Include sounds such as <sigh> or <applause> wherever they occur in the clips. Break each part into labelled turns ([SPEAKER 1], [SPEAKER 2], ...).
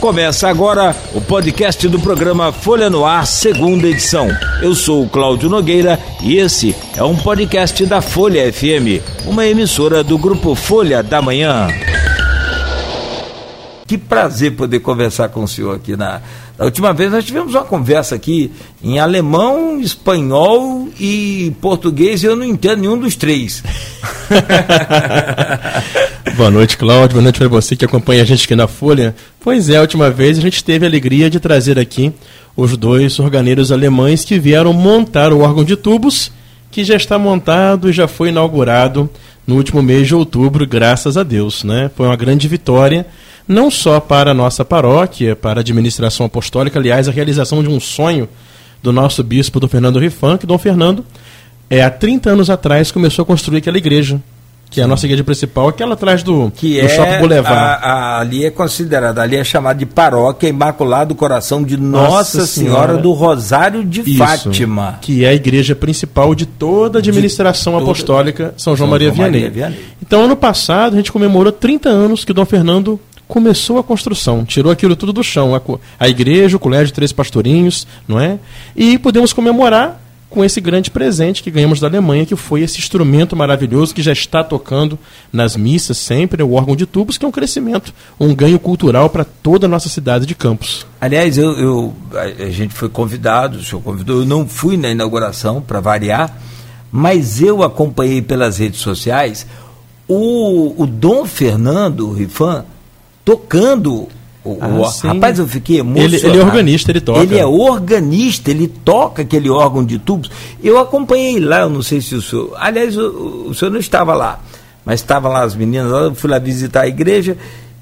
[SPEAKER 1] Começa agora o podcast do programa Folha no Ar, segunda edição. Eu sou o Cláudio Nogueira e esse é um podcast da Folha FM, uma emissora do grupo Folha da Manhã. Que prazer poder conversar com o senhor aqui na. Na última vez nós tivemos uma conversa aqui em alemão, espanhol e português e eu não entendo nenhum dos três. <laughs>
[SPEAKER 2] Boa noite, Cláudio. Boa noite para você que acompanha a gente aqui na Folha. Pois é, a última vez a gente teve a alegria de trazer aqui os dois organeiros alemães que vieram montar o órgão de tubos, que já está montado e já foi inaugurado no último mês de outubro, graças a Deus. Né? Foi uma grande vitória não só para a nossa paróquia, para a administração apostólica, aliás, a realização de um sonho do nosso bispo, do Fernando Rifan, que Dom Fernando, é, há 30 anos atrás, começou a construir aquela igreja, que é a nossa igreja principal, aquela atrás do,
[SPEAKER 1] que
[SPEAKER 2] do
[SPEAKER 1] é
[SPEAKER 2] Shopping Boulevard.
[SPEAKER 1] A, a, ali é considerada, ali é chamada de paróquia Imaculado Coração de Nossa,
[SPEAKER 2] Nossa
[SPEAKER 1] Senhora,
[SPEAKER 2] Senhora
[SPEAKER 1] do Rosário de
[SPEAKER 2] Isso,
[SPEAKER 1] Fátima.
[SPEAKER 2] Que é a igreja principal de toda a administração apostólica São João
[SPEAKER 1] São
[SPEAKER 2] Maria
[SPEAKER 1] João
[SPEAKER 2] Vianney.
[SPEAKER 1] Maria Vianney.
[SPEAKER 2] Então, ano passado, a gente comemorou 30 anos que Dom Fernando começou a construção, tirou aquilo tudo do chão, a, a igreja, o colégio Três Pastorinhos, não é? E podemos comemorar com esse grande presente que ganhamos da Alemanha, que foi esse instrumento maravilhoso que já está tocando nas missas sempre, o órgão de tubos, que é um crescimento, um ganho cultural para toda a nossa cidade de Campos.
[SPEAKER 1] Aliás, eu, eu- a, a gente foi convidado, o senhor convidou, eu não fui na inauguração, para variar, mas eu acompanhei pelas redes sociais o, o Dom Fernando Rifan tocando. O,
[SPEAKER 2] Ah,
[SPEAKER 1] o- rapaz, eu fiquei emocionado.
[SPEAKER 2] Ele- ele é organista, ele toca.
[SPEAKER 1] Ele é organista, ele toca aquele órgão de tubos. Eu acompanhei lá, eu não sei se o senhor. Aliás, o, o senhor não estava lá, mas estavam lá as meninas, eu fui lá visitar a igreja.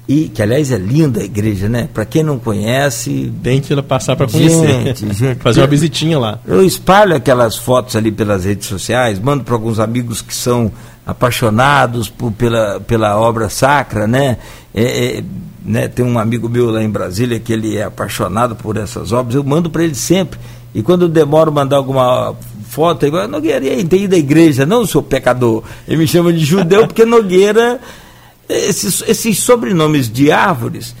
[SPEAKER 1] E que aliás é linda a igreja, né? Para quem não conhece,
[SPEAKER 2] Tem que passar para conhecer,
[SPEAKER 1] Gente, <laughs> gente.
[SPEAKER 2] fazer uma visitinha lá.
[SPEAKER 1] eu espalho aquelas fotos ali pelas redes sociais, mando para alguns amigos que são apaixonados por, pela, pela obra sacra, né? É, é, né? Tem um amigo meu lá em Brasília que ele é apaixonado por essas obras, eu mando para ele sempre. E quando eu demoro mandar alguma foto, ele fala, Nogueira, e aí, à igreja? Não, sou pecador. Ele me chama de judeu porque Nogueira, esses, esses sobrenomes de árvores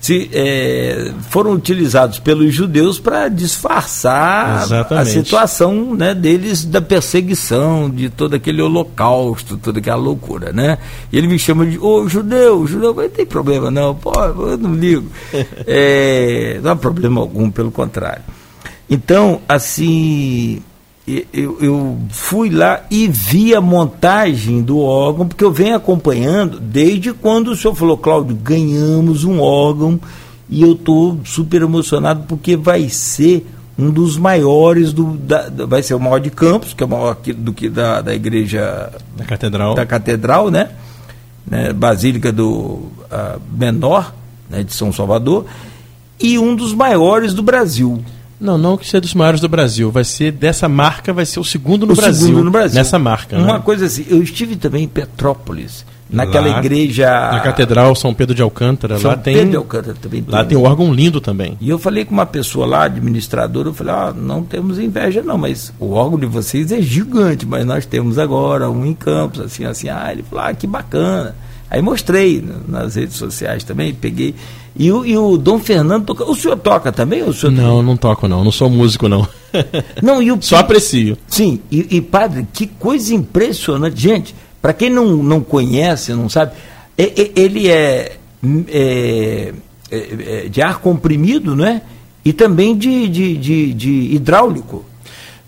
[SPEAKER 1] se, é, foram utilizados pelos judeus para disfarçar a
[SPEAKER 2] Exatamente.
[SPEAKER 1] situação né, deles da perseguição, de todo aquele holocausto, toda aquela loucura, né? E ele me chama de, ô judeu, judeu, mas não tem problema não, pô, eu não ligo. <laughs> É, não há problema algum, pelo contrário. Então, assim, eu, eu fui lá e vi a montagem do órgão, porque eu venho acompanhando desde quando o senhor falou, Cláudio, ganhamos um órgão e eu estou super emocionado porque vai ser um dos maiores do. da- vai ser o maior de Campos, que é o maior aqui do que da, da igreja
[SPEAKER 2] Da catedral.
[SPEAKER 1] da catedral, né? né? Basílica do ah, Menor, né? de São Salvador, e um dos maiores do Brasil.
[SPEAKER 2] Não, não que seja dos maiores do Brasil. Vai ser dessa marca, vai ser o segundo no,
[SPEAKER 1] O
[SPEAKER 2] Brasil,
[SPEAKER 1] segundo no Brasil.
[SPEAKER 2] Nessa marca.
[SPEAKER 1] Uma
[SPEAKER 2] né?
[SPEAKER 1] coisa assim, eu estive também em Petrópolis, naquela
[SPEAKER 2] Lá,
[SPEAKER 1] igreja.
[SPEAKER 2] Na Catedral São Pedro de Alcântara.
[SPEAKER 1] São
[SPEAKER 2] lá tem,
[SPEAKER 1] Pedro de Alcântara também
[SPEAKER 2] lá tem um órgão lindo também.
[SPEAKER 1] E eu falei com uma pessoa lá, administradora, eu falei, ah, não temos inveja não, mas o órgão de vocês é gigante, mas nós temos agora um em Campos, assim, assim, ah, ele falou, ah, que bacana. Aí mostrei nas redes sociais também, peguei. E o, e o Dom Fernando toca. O senhor toca também? O senhor
[SPEAKER 2] Não, não toco não. Não sou músico não. <laughs>
[SPEAKER 1] Não, e o
[SPEAKER 2] Só aprecio.
[SPEAKER 1] Sim, e, e, padre, que coisa impressionante. Gente, para quem não, não conhece, não sabe, é- é- ele é, hum, é- é- é de ar comprimido, né? E também de, de, de, de hidráulico.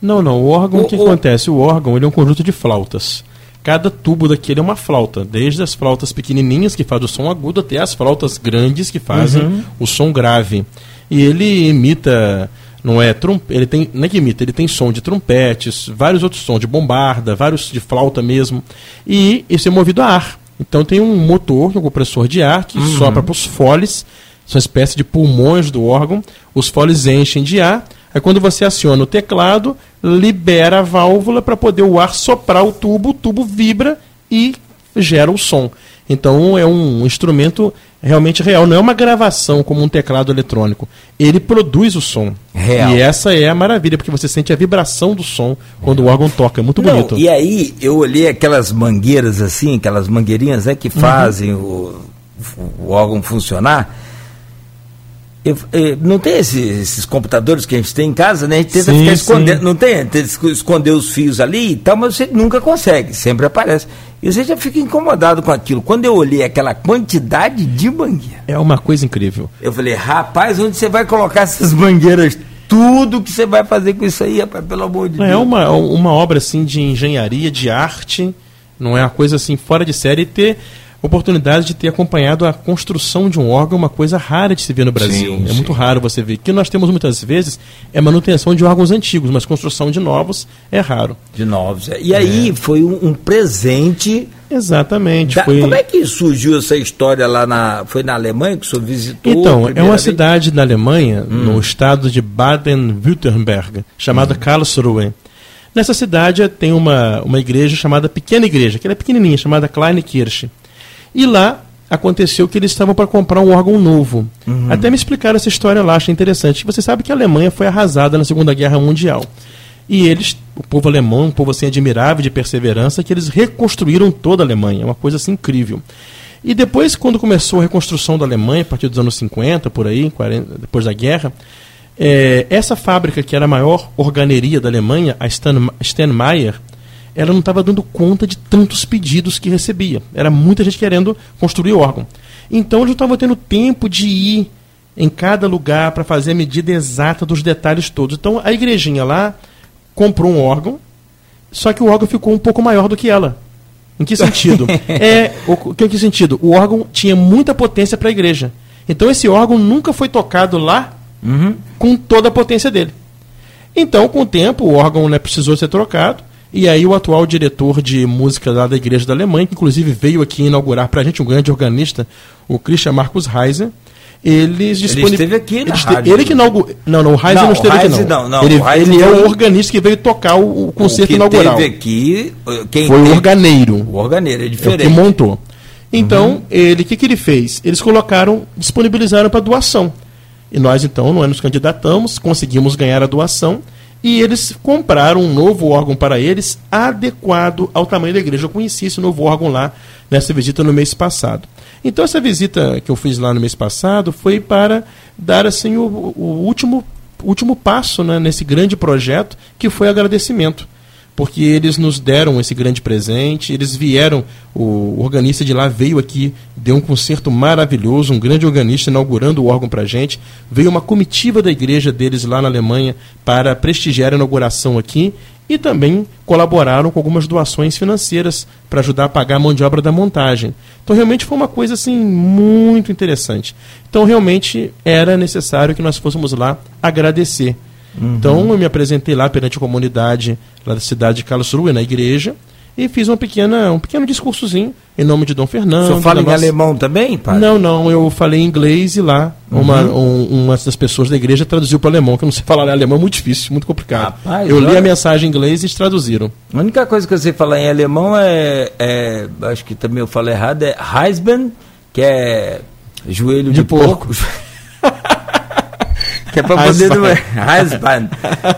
[SPEAKER 2] Não, não. O órgão, o,
[SPEAKER 1] O-
[SPEAKER 2] que
[SPEAKER 1] o-
[SPEAKER 2] acontece? O órgão ele é um conjunto de flautas. Cada tubo daquele é uma flauta, desde as flautas pequenininhas que fazem o som agudo até as flautas grandes que fazem
[SPEAKER 1] Uhum.
[SPEAKER 2] o som grave. E ele imita, não é trum, ele tem, não é que imita, ele tem som de trompetes, vários outros sons de bombarda, vários de flauta mesmo. E isso é movido a ar. Então tem um motor, um compressor de ar que sopra para os foles, são espécie de pulmões do órgão. Os foles enchem de ar. Aí quando você aciona o teclado, libera a válvula para poder o ar soprar o tubo, o tubo vibra e gera o som. Então é um instrumento realmente real, não é uma gravação como um teclado eletrônico. Ele produz o som.
[SPEAKER 1] Real.
[SPEAKER 2] E essa é a maravilha, porque você sente a vibração do som quando o órgão toca. É muito
[SPEAKER 1] Não,
[SPEAKER 2] bonito.
[SPEAKER 1] e aí eu olhei aquelas mangueiras assim, aquelas mangueirinhas né, que
[SPEAKER 2] Uhum.
[SPEAKER 1] fazem o, o órgão funcionar. Eu, eu, não tem esses, esses, computadores que a gente tem em casa, né? A gente tenta
[SPEAKER 2] Sim,
[SPEAKER 1] ficar escondendo,
[SPEAKER 2] sim.
[SPEAKER 1] não tem? Tenta esco- esconder os fios ali e tal, mas você nunca consegue, sempre aparece. E você já fica incomodado com aquilo. Quando eu olhei aquela quantidade de mangueira,
[SPEAKER 2] É uma coisa incrível.
[SPEAKER 1] eu falei, rapaz, onde você vai colocar essas mangueiras? Tudo que você vai fazer com isso aí, rapaz, pelo amor de
[SPEAKER 2] É
[SPEAKER 1] Deus.
[SPEAKER 2] uma, uma obra assim de engenharia, de arte, não é uma coisa assim fora de série e ter oportunidade de ter acompanhado a construção de um órgão, uma coisa rara de se ver no Brasil.
[SPEAKER 1] Sim,
[SPEAKER 2] é
[SPEAKER 1] sim.
[SPEAKER 2] muito raro você ver. O que nós temos muitas vezes é manutenção de órgãos antigos, mas construção de novos é raro.
[SPEAKER 1] De novos. é. E aí foi um, um presente.
[SPEAKER 2] Exatamente.
[SPEAKER 1] da-
[SPEAKER 2] foi...
[SPEAKER 1] Como é que surgiu essa história lá na. Foi na Alemanha que o senhor visitou?
[SPEAKER 2] Então, é uma
[SPEAKER 1] vez?
[SPEAKER 2] cidade da Alemanha,
[SPEAKER 1] Hum.
[SPEAKER 2] no estado de Baden-Württemberg, chamada Karlsruhe. Nessa cidade tem uma, uma igreja chamada Pequena Igreja, que ela é pequenininha, chamada Kleine Kirche. E lá aconteceu que eles estavam para comprar um órgão novo.
[SPEAKER 1] Uhum.
[SPEAKER 2] Até me explicaram essa história lá, achei interessante. Você sabe que a Alemanha foi arrasada na Segunda Guerra Mundial. E eles, o povo alemão, um povo assim admirável de perseverança, que eles reconstruíram toda a Alemanha, é uma coisa assim incrível. E depois, quando começou a reconstrução da Alemanha, a partir dos anos 50, por aí, 40, depois da guerra, eh, essa fábrica, que era a maior organeria da Alemanha, a Stan, Steinmeier, ela não estava dando conta de tantos pedidos que recebia. Era muita gente querendo construir órgão. Então eles não estavam tendo tempo de ir em cada lugar para fazer a medida exata dos detalhes todos. Então a igrejinha lá comprou um órgão, só que o órgão ficou um pouco maior do que ela. Em que sentido? <laughs> é, o, que, que sentido? O órgão tinha muita potência para a igreja. Então esse órgão nunca foi tocado lá
[SPEAKER 1] Uhum.
[SPEAKER 2] com toda a potência dele. Então, com o tempo, o órgão né, precisou ser trocado. E aí o atual diretor de música lá da Igreja da Alemanha, que inclusive veio aqui inaugurar para a gente, um grande organista, o Christian Marcus Reiser, eles disponibil-
[SPEAKER 1] esteve aqui na
[SPEAKER 2] ele,
[SPEAKER 1] rádio.
[SPEAKER 2] ele que inaugurou. Não, não, o Reiser
[SPEAKER 1] Não,
[SPEAKER 2] não, esteve
[SPEAKER 1] o
[SPEAKER 2] aqui não.
[SPEAKER 1] não, não,
[SPEAKER 2] ele
[SPEAKER 1] o
[SPEAKER 2] ele é o organista que veio tocar o, o concerto
[SPEAKER 1] o
[SPEAKER 2] inaugural.
[SPEAKER 1] teve aqui, eh, quem
[SPEAKER 2] Foi o
[SPEAKER 1] teve-
[SPEAKER 2] organeiro.
[SPEAKER 1] O organeiro, é
[SPEAKER 2] É o
[SPEAKER 1] diferente.
[SPEAKER 2] que montou. Então, ele, o que, que ele fez? Eles colocaram, disponibilizaram para doação. E nós, então, nós nos candidatamos, conseguimos ganhar a doação e eles compraram um novo órgão para eles, adequado ao tamanho da igreja. Eu conheci esse novo órgão lá nessa visita no mês passado. Então, essa visita que eu fiz lá no mês passado foi para dar assim o, o último, último passo né, nesse grande projeto, que foi agradecimento porque eles nos deram esse grande presente, eles vieram, o organista de lá veio aqui, deu um concerto maravilhoso, um grande organista inaugurando o órgão para gente, veio uma comitiva da igreja deles lá na Alemanha para prestigiar a inauguração aqui e também colaboraram com algumas doações financeiras para ajudar a pagar a mão de obra da montagem. Então realmente foi uma coisa assim muito interessante. Então realmente era necessário que nós fôssemos lá agradecer. Então eu me apresentei lá perante a comunidade lá da cidade de Karlsruhe, na igreja, e fiz uma pequena, um pequeno discursozinho em nome de Dom
[SPEAKER 1] O
[SPEAKER 2] Fernando.
[SPEAKER 1] senhor fala em
[SPEAKER 2] nossa-
[SPEAKER 1] alemão também, padre?
[SPEAKER 2] Não, não, eu falei em inglês e lá uma, um- uma das pessoas da igreja traduziu para alemão, que eu não sei falar alemão, é muito difícil, muito complicado.
[SPEAKER 1] Rapaz,
[SPEAKER 2] eu li
[SPEAKER 1] olha-
[SPEAKER 2] a mensagem em inglês e eles traduziram.
[SPEAKER 1] A única coisa que eu sei falar em alemão é, é- acho que também eu falo errado, é Reisben, que é joelho de,
[SPEAKER 2] De porco. <laughs>
[SPEAKER 1] que é pra poder... Reisben.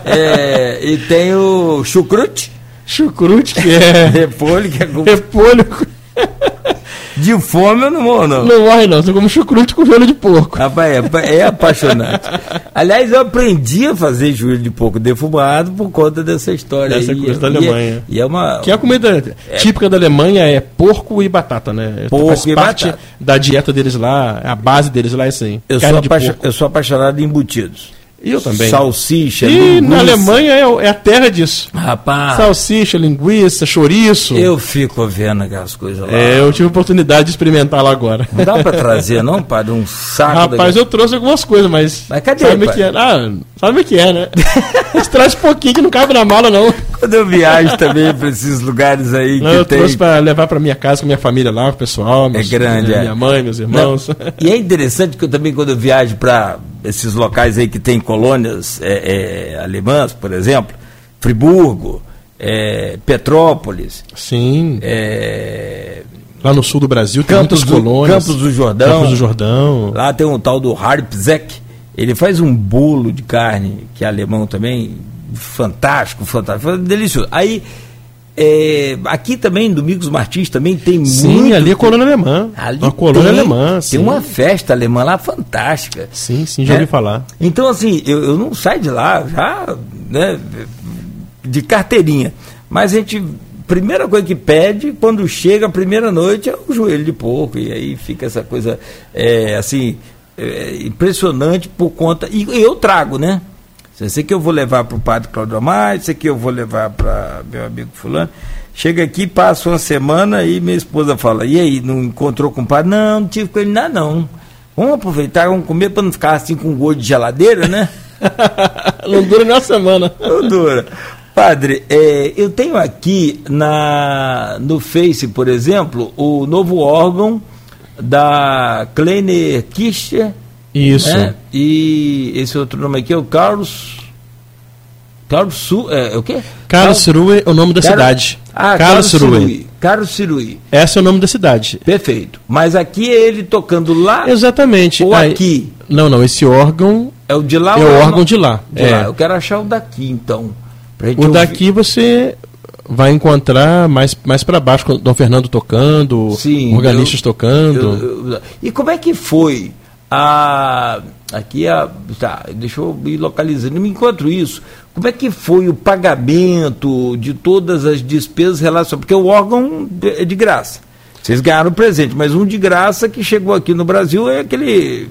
[SPEAKER 1] É, e tem o chucrute,
[SPEAKER 2] Chucrute, que é <laughs>
[SPEAKER 1] repolho, que é
[SPEAKER 2] repolho,
[SPEAKER 1] de fome eu não morro, não.
[SPEAKER 2] não morre não, você come chucrute com joelho de porco.
[SPEAKER 1] Rapaz, é, é apaixonante. Aliás, eu aprendi a fazer joelho de porco defumado por conta dessa história
[SPEAKER 2] Dessa coisa da
[SPEAKER 1] E é-
[SPEAKER 2] Alemanha.
[SPEAKER 1] E é uma...
[SPEAKER 2] Que é a comida típica da Alemanha é porco e batata, né?
[SPEAKER 1] Porco
[SPEAKER 2] Faz
[SPEAKER 1] e
[SPEAKER 2] parte
[SPEAKER 1] batata.
[SPEAKER 2] da dieta deles lá, a base deles lá é aí.
[SPEAKER 1] Eu
[SPEAKER 2] carne
[SPEAKER 1] sou,
[SPEAKER 2] porco.
[SPEAKER 1] eu sou apaixonado em embutidos.
[SPEAKER 2] E eu também.
[SPEAKER 1] Salsicha,
[SPEAKER 2] E
[SPEAKER 1] linguiça.
[SPEAKER 2] na Alemanha é, é a terra disso.
[SPEAKER 1] Rapaz,
[SPEAKER 2] Salsicha, linguiça, chouriço.
[SPEAKER 1] eu fico vendo aquelas coisas lá.
[SPEAKER 2] É, eu tive a oportunidade de experimentar lá agora.
[SPEAKER 1] Não dá pra <laughs> trazer, não, padre? Um saco
[SPEAKER 2] Rapaz,
[SPEAKER 1] daquele-
[SPEAKER 2] eu trouxe algumas coisas, mas.
[SPEAKER 1] Mas cadê,
[SPEAKER 2] Sabe o que é? Ah, sabe o que é, né? <laughs> Mas traz pouquinho que não cabe na mala, não.
[SPEAKER 1] Quando eu viajo também pra esses lugares aí
[SPEAKER 2] Não,
[SPEAKER 1] que
[SPEAKER 2] eu
[SPEAKER 1] tem.
[SPEAKER 2] trouxe pra levar pra minha casa com minha família lá, o pessoal. meus-
[SPEAKER 1] grande,
[SPEAKER 2] minha,
[SPEAKER 1] é.
[SPEAKER 2] minha mãe, meus
[SPEAKER 1] Não,
[SPEAKER 2] irmãos.
[SPEAKER 1] E é interessante que eu também, quando eu viajo para esses locais aí que tem colônias é, é, alemãs, por exemplo, Friburgo, é, Petrópolis,
[SPEAKER 2] Sim.
[SPEAKER 1] é,
[SPEAKER 2] Lá no sul do Brasil tem
[SPEAKER 1] Campos,
[SPEAKER 2] muitas
[SPEAKER 1] do,
[SPEAKER 2] colônias.
[SPEAKER 1] Campos do Jordão.
[SPEAKER 2] Campos do Jordão.
[SPEAKER 1] Lá tem um tal do Harpzek. Ele faz um bolo de carne, que é alemão também, fantástico, fantástico, delicioso. Aí é, aqui também, Domingos Martins, também tem
[SPEAKER 2] sim,
[SPEAKER 1] muito.
[SPEAKER 2] Sim, ali é colônia alemã.
[SPEAKER 1] Ali
[SPEAKER 2] uma colônia
[SPEAKER 1] tem,
[SPEAKER 2] alemã. Sim.
[SPEAKER 1] Tem uma festa alemã lá fantástica.
[SPEAKER 2] Sim, sim, já
[SPEAKER 1] né?
[SPEAKER 2] ouvi falar.
[SPEAKER 1] Então, assim, eu, eu não saio de lá já, né, de carteirinha. Mas a gente primeira coisa que pede quando chega a primeira noite é o joelho de porco e aí fica essa coisa é, assim é, impressionante por conta e eu trago né esse aqui eu vou levar para o padre Claudio Amar, esse aqui eu vou levar para meu amigo fulano. Chega aqui passa uma semana e minha esposa fala e aí não encontrou com o padre? Não não tive com ele nada não. Vamos aproveitar vamos comer para não ficar assim com gosto de geladeira né? <laughs>
[SPEAKER 2] Não dura nem uma semana.
[SPEAKER 1] Não dura. Padre, é, eu tenho aqui na, no Face, por exemplo, o novo órgão da Kleiner Kircher.
[SPEAKER 2] Isso.
[SPEAKER 1] Né? E esse outro nome aqui é o Carlos. Carlos Su, é, é o quê?
[SPEAKER 2] Carlos Cirui é o nome da Carlos, cidade.
[SPEAKER 1] Ah, Carlos Cirui. Carlos Cirui.
[SPEAKER 2] Esse é o nome da cidade.
[SPEAKER 1] Perfeito. Mas aqui é ele tocando lá?
[SPEAKER 2] Exatamente.
[SPEAKER 1] Ou Aí, aqui?
[SPEAKER 2] Não, não. Esse órgão.
[SPEAKER 1] É o de lá?
[SPEAKER 2] É o órgão não? de lá.
[SPEAKER 1] De
[SPEAKER 2] é.
[SPEAKER 1] lá. Eu quero achar o daqui, então.
[SPEAKER 2] O daqui você vai encontrar mais, mais para baixo, com Dom Fernando tocando,
[SPEAKER 1] Sim,
[SPEAKER 2] organistas
[SPEAKER 1] eu,
[SPEAKER 2] tocando.
[SPEAKER 1] Eu, eu, e como é que foi a. Aqui a. Tá, deixa eu ir localizando. Enquanto isso, como é que foi o pagamento de todas as despesas relacionadas? Porque o órgão é de graça. Vocês ganharam o presente, mas um de graça que chegou aqui no Brasil é aquele.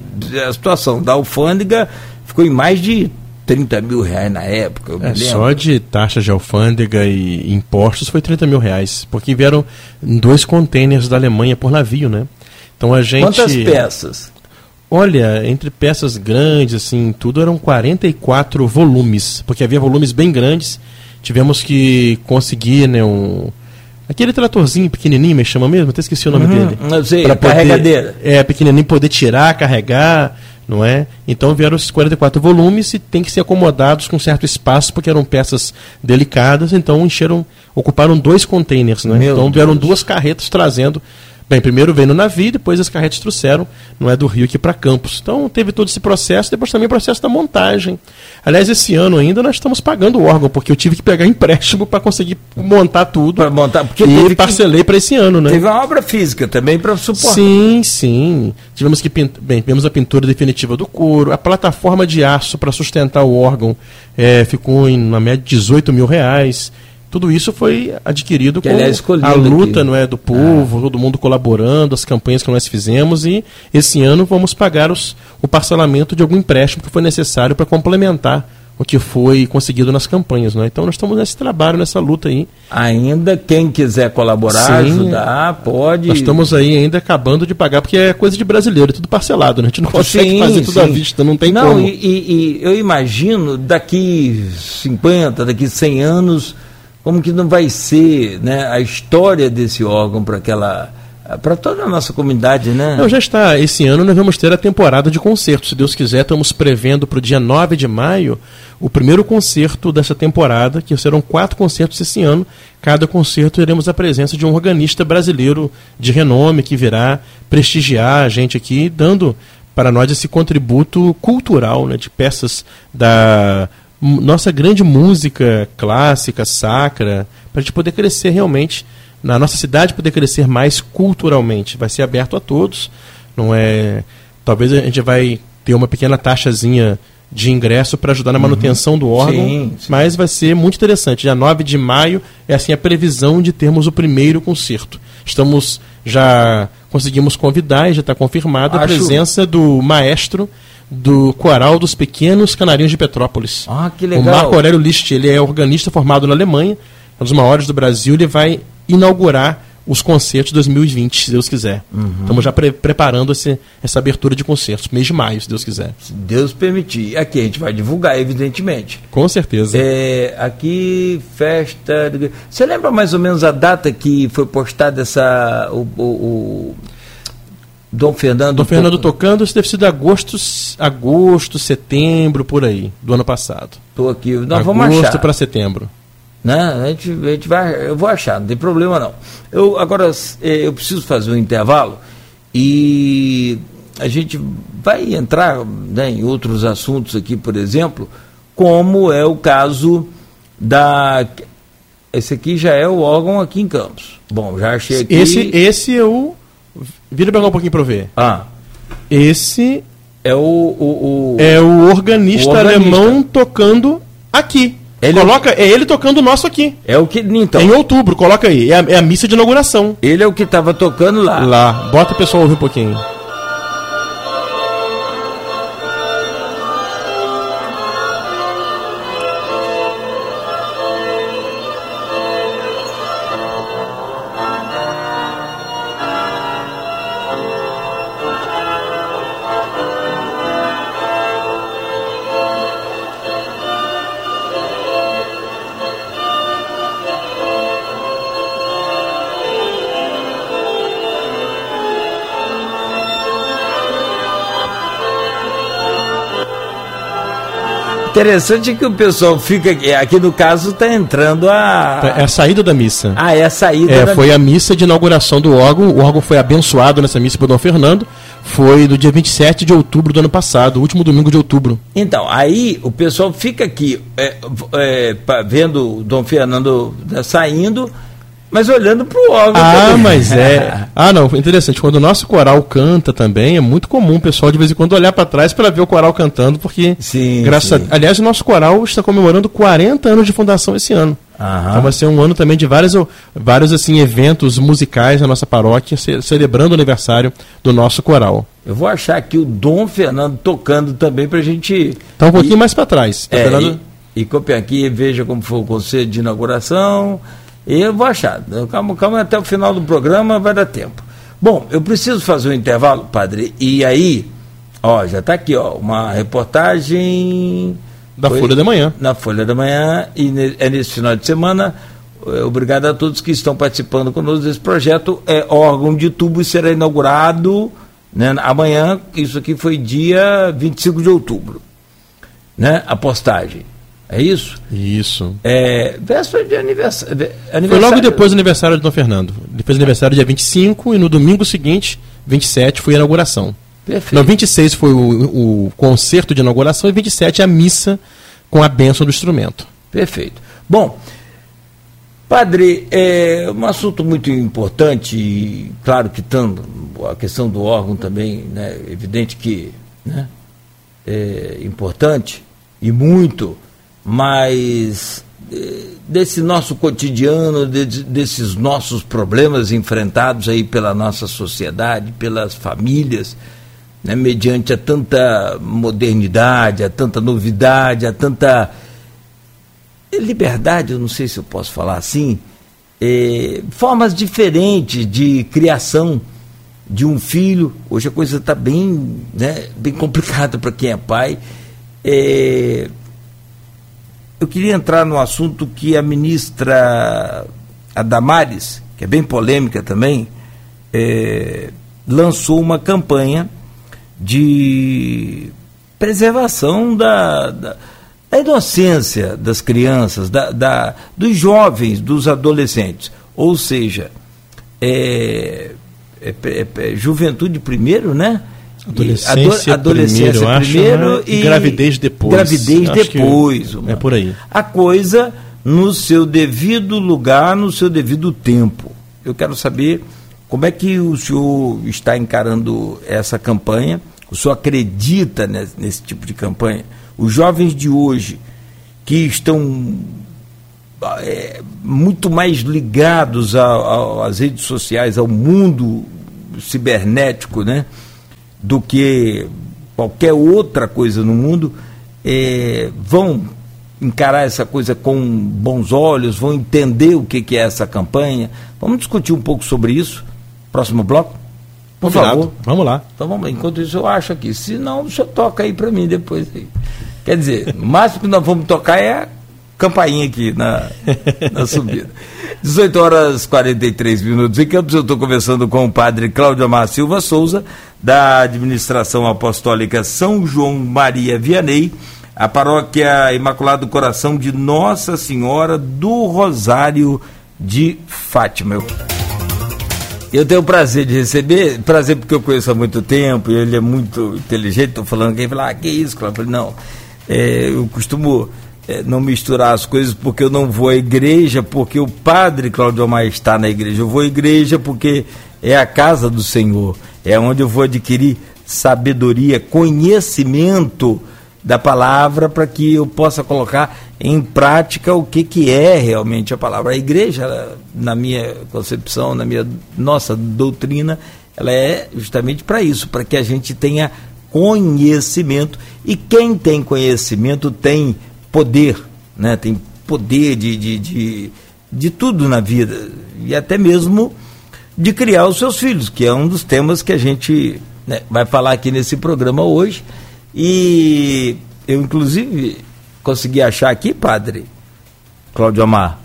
[SPEAKER 1] A situação da alfândega ficou em mais de 30 mil reais na época.
[SPEAKER 2] É, só de taxas de alfândega e impostos foi 30 mil reais, porque vieram dois containers da Alemanha por navio, né? Então a gente.
[SPEAKER 1] Quantas peças?
[SPEAKER 2] Olha, entre peças grandes, assim, tudo eram 44 volumes, porque havia volumes bem grandes. Tivemos que conseguir, né, um. Aquele tratorzinho pequenininho, me chama mesmo? Até esqueci o nome
[SPEAKER 1] uhum,
[SPEAKER 2] dele.
[SPEAKER 1] Não sei, pra carregadeira.
[SPEAKER 2] Poder, é, pequenininho, poder tirar, carregar não é? Então vieram esses 44 volumes e tem que ser acomodados com certo espaço, porque eram peças delicadas, então encheram, ocuparam dois containers, né? Então vieram Deus. duas carretas trazendo Bem, primeiro veio no navio, depois as carretas trouxeram, não é do Rio aqui para Campos. Então teve todo esse processo, depois também o processo da montagem. Aliás, esse ano ainda nós estamos pagando o órgão, porque eu tive que pegar empréstimo para conseguir montar tudo.
[SPEAKER 1] Para montar, porque
[SPEAKER 2] e parcelei para esse ano, né?
[SPEAKER 1] Teve uma obra física também para suportar.
[SPEAKER 2] Sim, sim. Tivemos que pint... bem, tivemos a pintura definitiva do couro, a plataforma de aço para sustentar o órgão é, ficou em uma média de 18 mil reais. Tudo isso foi adquirido
[SPEAKER 1] que,
[SPEAKER 2] com a luta
[SPEAKER 1] aqui.
[SPEAKER 2] não é, do povo, ah. todo mundo colaborando, as campanhas que nós fizemos e esse ano vamos pagar os, o parcelamento de algum empréstimo que foi necessário para complementar o que foi conseguido nas campanhas. Né? Então nós estamos nesse trabalho, nessa luta aí.
[SPEAKER 1] Ainda quem quiser colaborar, Sim, ajudar, pode.
[SPEAKER 2] Nós estamos aí ainda acabando de pagar, porque é coisa de brasileiro, é tudo parcelado, né? a gente não consegue sim, fazer tudo sim. à vista, não tem
[SPEAKER 1] não,
[SPEAKER 2] como.
[SPEAKER 1] E, e, e eu imagino daqui 50, daqui 100 anos como que não vai ser né, a história desse órgão para aquela para toda a nossa comunidade, né?
[SPEAKER 2] Não, já está. Esse ano nós vamos ter a temporada de concertos. Se Deus quiser, estamos prevendo para o dia 9 de maio o primeiro concerto dessa temporada, que serão quatro concertos esse ano. Cada concerto teremos a presença de um organista brasileiro de renome que virá prestigiar a gente aqui, dando para nós esse contributo cultural né, de peças da nossa grande música clássica, sacra, para a gente poder crescer realmente, na nossa cidade poder crescer mais culturalmente. Vai ser aberto a todos, não é? Talvez a gente vai ter uma pequena taxazinha de ingresso para ajudar na uhum. manutenção uhum. do órgão, sim, sim. mas vai ser muito interessante. Dia 9 de maio é assim a previsão de termos o primeiro concerto. Estamos já conseguimos convidar e já está confirmada Acho... a presença do maestro do Coral dos Pequenos Canarinhos de Petrópolis.
[SPEAKER 1] Ah, que legal.
[SPEAKER 2] O Marco Aurélio List, ele é organista formado na Alemanha, é um dos maiores do Brasil, ele vai inaugurar os concertos 2020, se Deus quiser. Uhum. Estamos já pre preparando esse, essa abertura de concertos, mês de maio, se Deus quiser.
[SPEAKER 1] Se Deus permitir. Aqui a gente vai divulgar, evidentemente.
[SPEAKER 2] Com certeza.
[SPEAKER 1] É, aqui, festa. Você lembra mais ou menos a data que foi postada essa. o, o, o Dom Fernando.
[SPEAKER 2] Dom Fernando tocando, isso deve ser de agosto, agosto, setembro, por aí, do ano passado.
[SPEAKER 1] Estou aqui. Nós
[SPEAKER 2] agosto
[SPEAKER 1] vamos
[SPEAKER 2] Agosto para setembro.
[SPEAKER 1] Né? A, gente, a gente vai, eu vou achar, não tem problema não. Eu agora é, eu preciso fazer um intervalo e a gente vai entrar né, em outros assuntos aqui, por exemplo, como é o caso da esse aqui já é o órgão aqui em Campos. Bom, já achei aqui.
[SPEAKER 2] Esse, esse é o. Vira pegar um pouquinho para ver.
[SPEAKER 1] Ah,
[SPEAKER 2] Esse
[SPEAKER 1] é o. o, o-
[SPEAKER 2] é o organista,
[SPEAKER 1] O organista.
[SPEAKER 2] alemão tocando aqui.
[SPEAKER 1] Ele-
[SPEAKER 2] coloca, é ele tocando o nosso aqui.
[SPEAKER 1] é o que. Então,
[SPEAKER 2] em outubro, coloca aí. É a, é a missa de inauguração.
[SPEAKER 1] ele é o que estava tocando lá.
[SPEAKER 2] Lá. Bota o pessoal ouvir um pouquinho.
[SPEAKER 1] Interessante que o pessoal fica aqui. Aqui no caso está entrando a.
[SPEAKER 2] É a saída da missa.
[SPEAKER 1] Ah, é a saída
[SPEAKER 2] É,
[SPEAKER 1] da.
[SPEAKER 2] foi a missa de inauguração do órgão. O órgão foi abençoado nessa missa por Dom Fernando. Foi no dia 27 de outubro do ano passado, último domingo de outubro.
[SPEAKER 1] Então, aí o pessoal fica aqui é, é, vendo o Dom Fernando né, saindo, mas olhando para o órgão.
[SPEAKER 2] Ah,
[SPEAKER 1] também.
[SPEAKER 2] mas é. <laughs> Ah, não, interessante. Quando o nosso coral canta também, é muito comum o pessoal de vez em quando olhar para trás para ver o coral cantando, porque.
[SPEAKER 1] Sim,
[SPEAKER 2] graças
[SPEAKER 1] sim.
[SPEAKER 2] A... Aliás, o nosso coral está comemorando 40 anos de fundação esse ano.
[SPEAKER 1] Aham.
[SPEAKER 2] Então vai ser um ano também de vários, vários assim, eventos musicais na nossa paróquia, ce- celebrando o aniversário do nosso coral.
[SPEAKER 1] Eu vou achar aqui o Dom Fernando tocando também para a gente.
[SPEAKER 2] Então um pouquinho mais para trás. Tá
[SPEAKER 1] É,
[SPEAKER 2] Fernando?
[SPEAKER 1] e, e aqui, veja como foi o conselho de inauguração. E eu vou achar. Calma, calma, até o final do programa vai dar tempo. Bom, eu preciso fazer um intervalo, padre. E aí, ó, já está aqui, ó, uma reportagem.
[SPEAKER 2] Da
[SPEAKER 1] Foi
[SPEAKER 2] Folha da Manhã.
[SPEAKER 1] Na Folha da Manhã, e ne- é nesse final de semana. É, Obrigado a todos que estão participando conosco desse projeto. É órgão de tubo e será inaugurado né, amanhã. Isso aqui foi dia 25 de outubro. Né, a postagem. É isso?
[SPEAKER 2] Isso.
[SPEAKER 1] É, véspera de aniversário.
[SPEAKER 2] Foi
[SPEAKER 1] aniversário
[SPEAKER 2] logo depois do aniversário de Dom Fernando. Ele fez aniversário dia 25 e no domingo seguinte, 27, foi a inauguração.
[SPEAKER 1] Perfeito.
[SPEAKER 2] No 26 foi o, o concerto de inauguração e 27 a missa com a bênção do instrumento.
[SPEAKER 1] Perfeito. Bom, padre, é um assunto muito importante, e claro que tanto a questão do órgão também, né, evidente que né, é importante e muito, mas eh, desse nosso cotidiano, de- desses nossos problemas enfrentados aí pela nossa sociedade, pelas famílias, né, mediante a tanta modernidade, a tanta novidade, a tanta liberdade, eu não sei se eu posso falar assim, eh, formas diferentes de criação de um filho. Hoje a coisa está bem, né, bem complicada para quem é pai. Eh, eu queria entrar no assunto que a ministra Adamares, que é bem polêmica também, eh, lançou uma campanha de preservação da, da, da inocência das crianças, da, da, dos jovens, dos adolescentes. Ou seja, é, é, é, é juventude primeiro, né?
[SPEAKER 2] Adolescência,
[SPEAKER 1] Ado- adolescência
[SPEAKER 2] primeiro, acho, né? e gravidez depois.
[SPEAKER 1] Gravidez
[SPEAKER 2] Acho
[SPEAKER 1] depois.
[SPEAKER 2] é por aí.
[SPEAKER 1] A coisa no seu devido lugar, no seu devido tempo. Eu quero saber como é que o senhor está encarando essa campanha. O senhor acredita nesse, nesse tipo de campanha? Os jovens de hoje que estão é, muito mais ligados a- a- às redes sociais, ao mundo cibernético, né? Do que qualquer outra coisa no mundo, é, vão encarar essa coisa com bons olhos, vão entender o que, que é essa campanha. Vamos discutir um pouco sobre isso. Próximo bloco? Por
[SPEAKER 2] Combinado.
[SPEAKER 1] favor.
[SPEAKER 2] Vamos lá.
[SPEAKER 1] Então vamos lá. Enquanto isso eu acho aqui. Se não, o senhor toca aí para mim depois. Aí. Quer dizer, o máximo que nós vamos tocar é campainha aqui na, na subida. 18 horas 43 minutos em Campos. Eu estou conversando com o padre Cláudio Amar Silva Souza, da Administração Apostólica São João Maria Vianney, a paróquia Imaculado Coração de Nossa Senhora do Rosário de Fátima. Eu tenho o prazer de receber, prazer porque eu conheço há muito tempo, e ele é muito inteligente, estou falando que ele fala, ah, que isso, Cláudio? Eu falei, não, é, eu costumo não misturar as coisas porque eu não vou à igreja, porque o padre Claudio Omar está na igreja. Eu vou à igreja porque é a casa do Senhor, é onde eu vou adquirir sabedoria, conhecimento da palavra para que eu possa colocar em prática o que, que é realmente a palavra. A igreja, na minha concepção, na minha nossa doutrina, ela é justamente para isso, para que a gente tenha conhecimento e quem tem conhecimento tem poder, né? tem poder de, de, de, de tudo na vida e até mesmo de criar os seus filhos, que é um dos temas que a gente né, vai falar aqui nesse programa hoje. E eu, inclusive, consegui achar aqui, padre Cláudio Amar,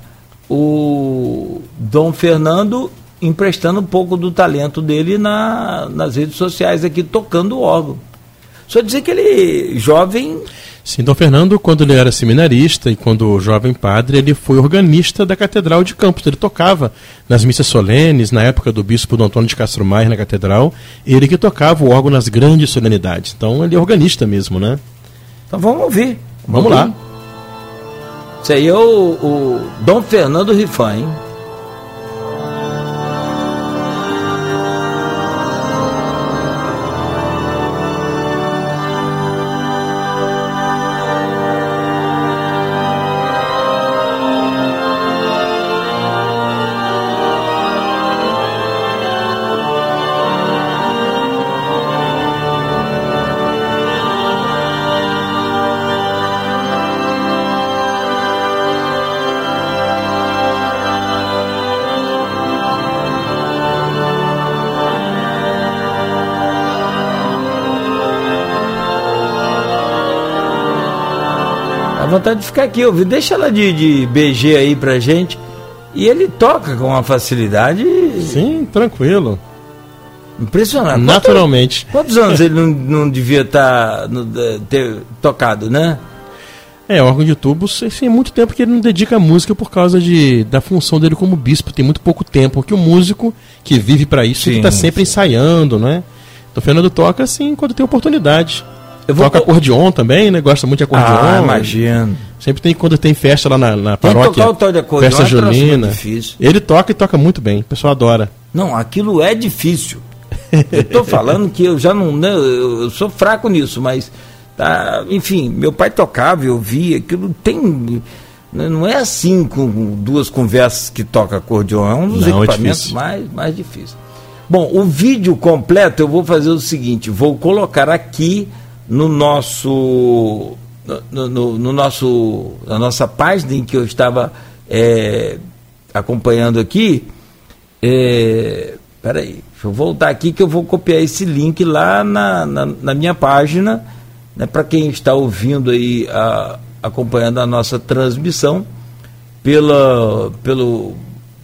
[SPEAKER 1] o Dom Fernando emprestando um pouco do talento dele na, nas redes sociais aqui, tocando o órgão. Só dizer que ele, jovem.
[SPEAKER 2] Sim, Dom Fernando, quando ele era seminarista e quando jovem padre, ele foi organista da Catedral de Campos. Ele tocava nas missas solenes, na época do bispo Dom Antônio de Castro Maia na Catedral, ele que tocava o órgão nas grandes solenidades. Então ele é organista mesmo, né?
[SPEAKER 1] Então vamos ouvir.
[SPEAKER 2] Vamos, vamos lá.
[SPEAKER 1] Isso aí é o, o Dom Fernando Rifan, hein? Vontade de ficar aqui, ouvir. Deixa ela de, de BG aí pra gente. E ele toca com uma facilidade.
[SPEAKER 2] Sim, tranquilo.
[SPEAKER 1] Impressionante.
[SPEAKER 2] Naturalmente.
[SPEAKER 1] Quantos, quantos anos <laughs> ele não, não devia tá, estar ter tocado, né?
[SPEAKER 2] É, órgão de tubos, assim, é muito tempo que ele não dedica a música por causa de, da função dele como bispo. Tem muito pouco tempo. Que o músico que vive para isso, sim, ele tá sempre sim. ensaiando, né? Então, Fernando toca assim quando tem oportunidade. Eu vou... Toca acordeon também, né? Gosta muito de acordeon. Ah,
[SPEAKER 1] imagino.
[SPEAKER 2] Sempre tem quando tem festa lá na, na paróquia.
[SPEAKER 1] Tocar o tal de acordeon
[SPEAKER 2] festa é junina. Ele toca e toca muito bem. O pessoal adora.
[SPEAKER 1] Não, aquilo é difícil. eu estou <laughs> falando que eu já não, né, eu sou fraco nisso, mas tá, enfim, meu pai tocava, eu via, aquilo tem né, não é assim com duas conversas que toca acordeon, é um dos não, é equipamentos é mais, mais difíceis. Bom, o vídeo completo eu vou fazer o seguinte, vou colocar aqui no nosso no, no, no, nosso na nossa página em que eu estava é, acompanhando aqui é, peraí, deixa eu voltar aqui que eu vou copiar esse link lá na, na, na minha página né, para quem está ouvindo aí a, acompanhando a nossa transmissão pela, pelo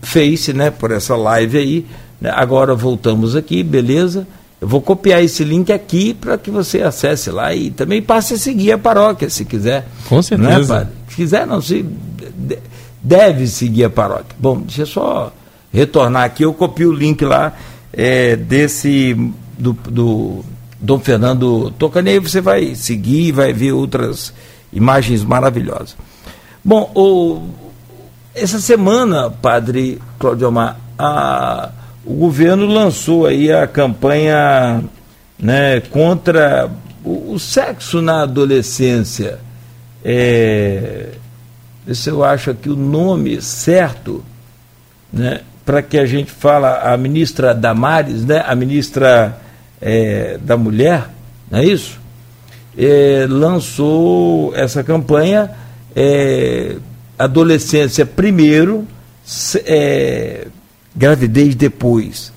[SPEAKER 1] Face, né, por essa live aí né, agora voltamos aqui, beleza eu vou copiar esse link aqui para que você acesse lá e também passe a seguir a paróquia, se quiser.
[SPEAKER 2] Com certeza.
[SPEAKER 1] Não é? Se quiser, não, se deve seguir a paróquia. Bom, deixa eu só retornar aqui, eu copio o link lá é, desse do, do Dom Fernando Tocaneio, você vai seguir, vai ver outras imagens maravilhosas. Bom, o, essa semana, padre Claudio Omar, a o governo lançou aí a campanha né, contra o, o sexo na adolescência. É, se eu acho aqui o nome certo, né, para que a gente fala a ministra Damares, né, a ministra é, da Mulher, não é isso? É, lançou essa campanha é, Adolescência Primeiro, é, gravidez depois.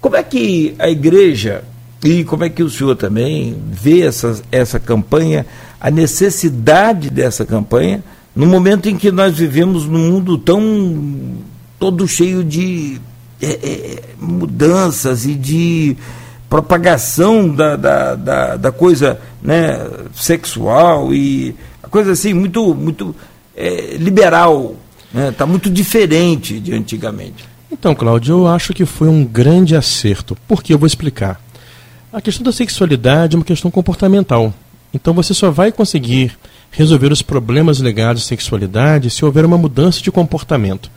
[SPEAKER 1] Como é que a igreja e como é que o senhor também vê essa, essa campanha, a necessidade dessa campanha, no momento em que nós vivemos num mundo tão todo cheio de é, é, mudanças e de propagação da, da, da, da, coisa né, sexual e a coisa assim muito, muito é, liberal, está né, tá muito diferente de antigamente.
[SPEAKER 2] Então, Cláudio, eu acho que foi um grande acerto. Por que eu vou explicar? A questão da sexualidade é uma questão comportamental. Então você só vai conseguir resolver os problemas ligados à sexualidade se houver uma mudança de comportamento.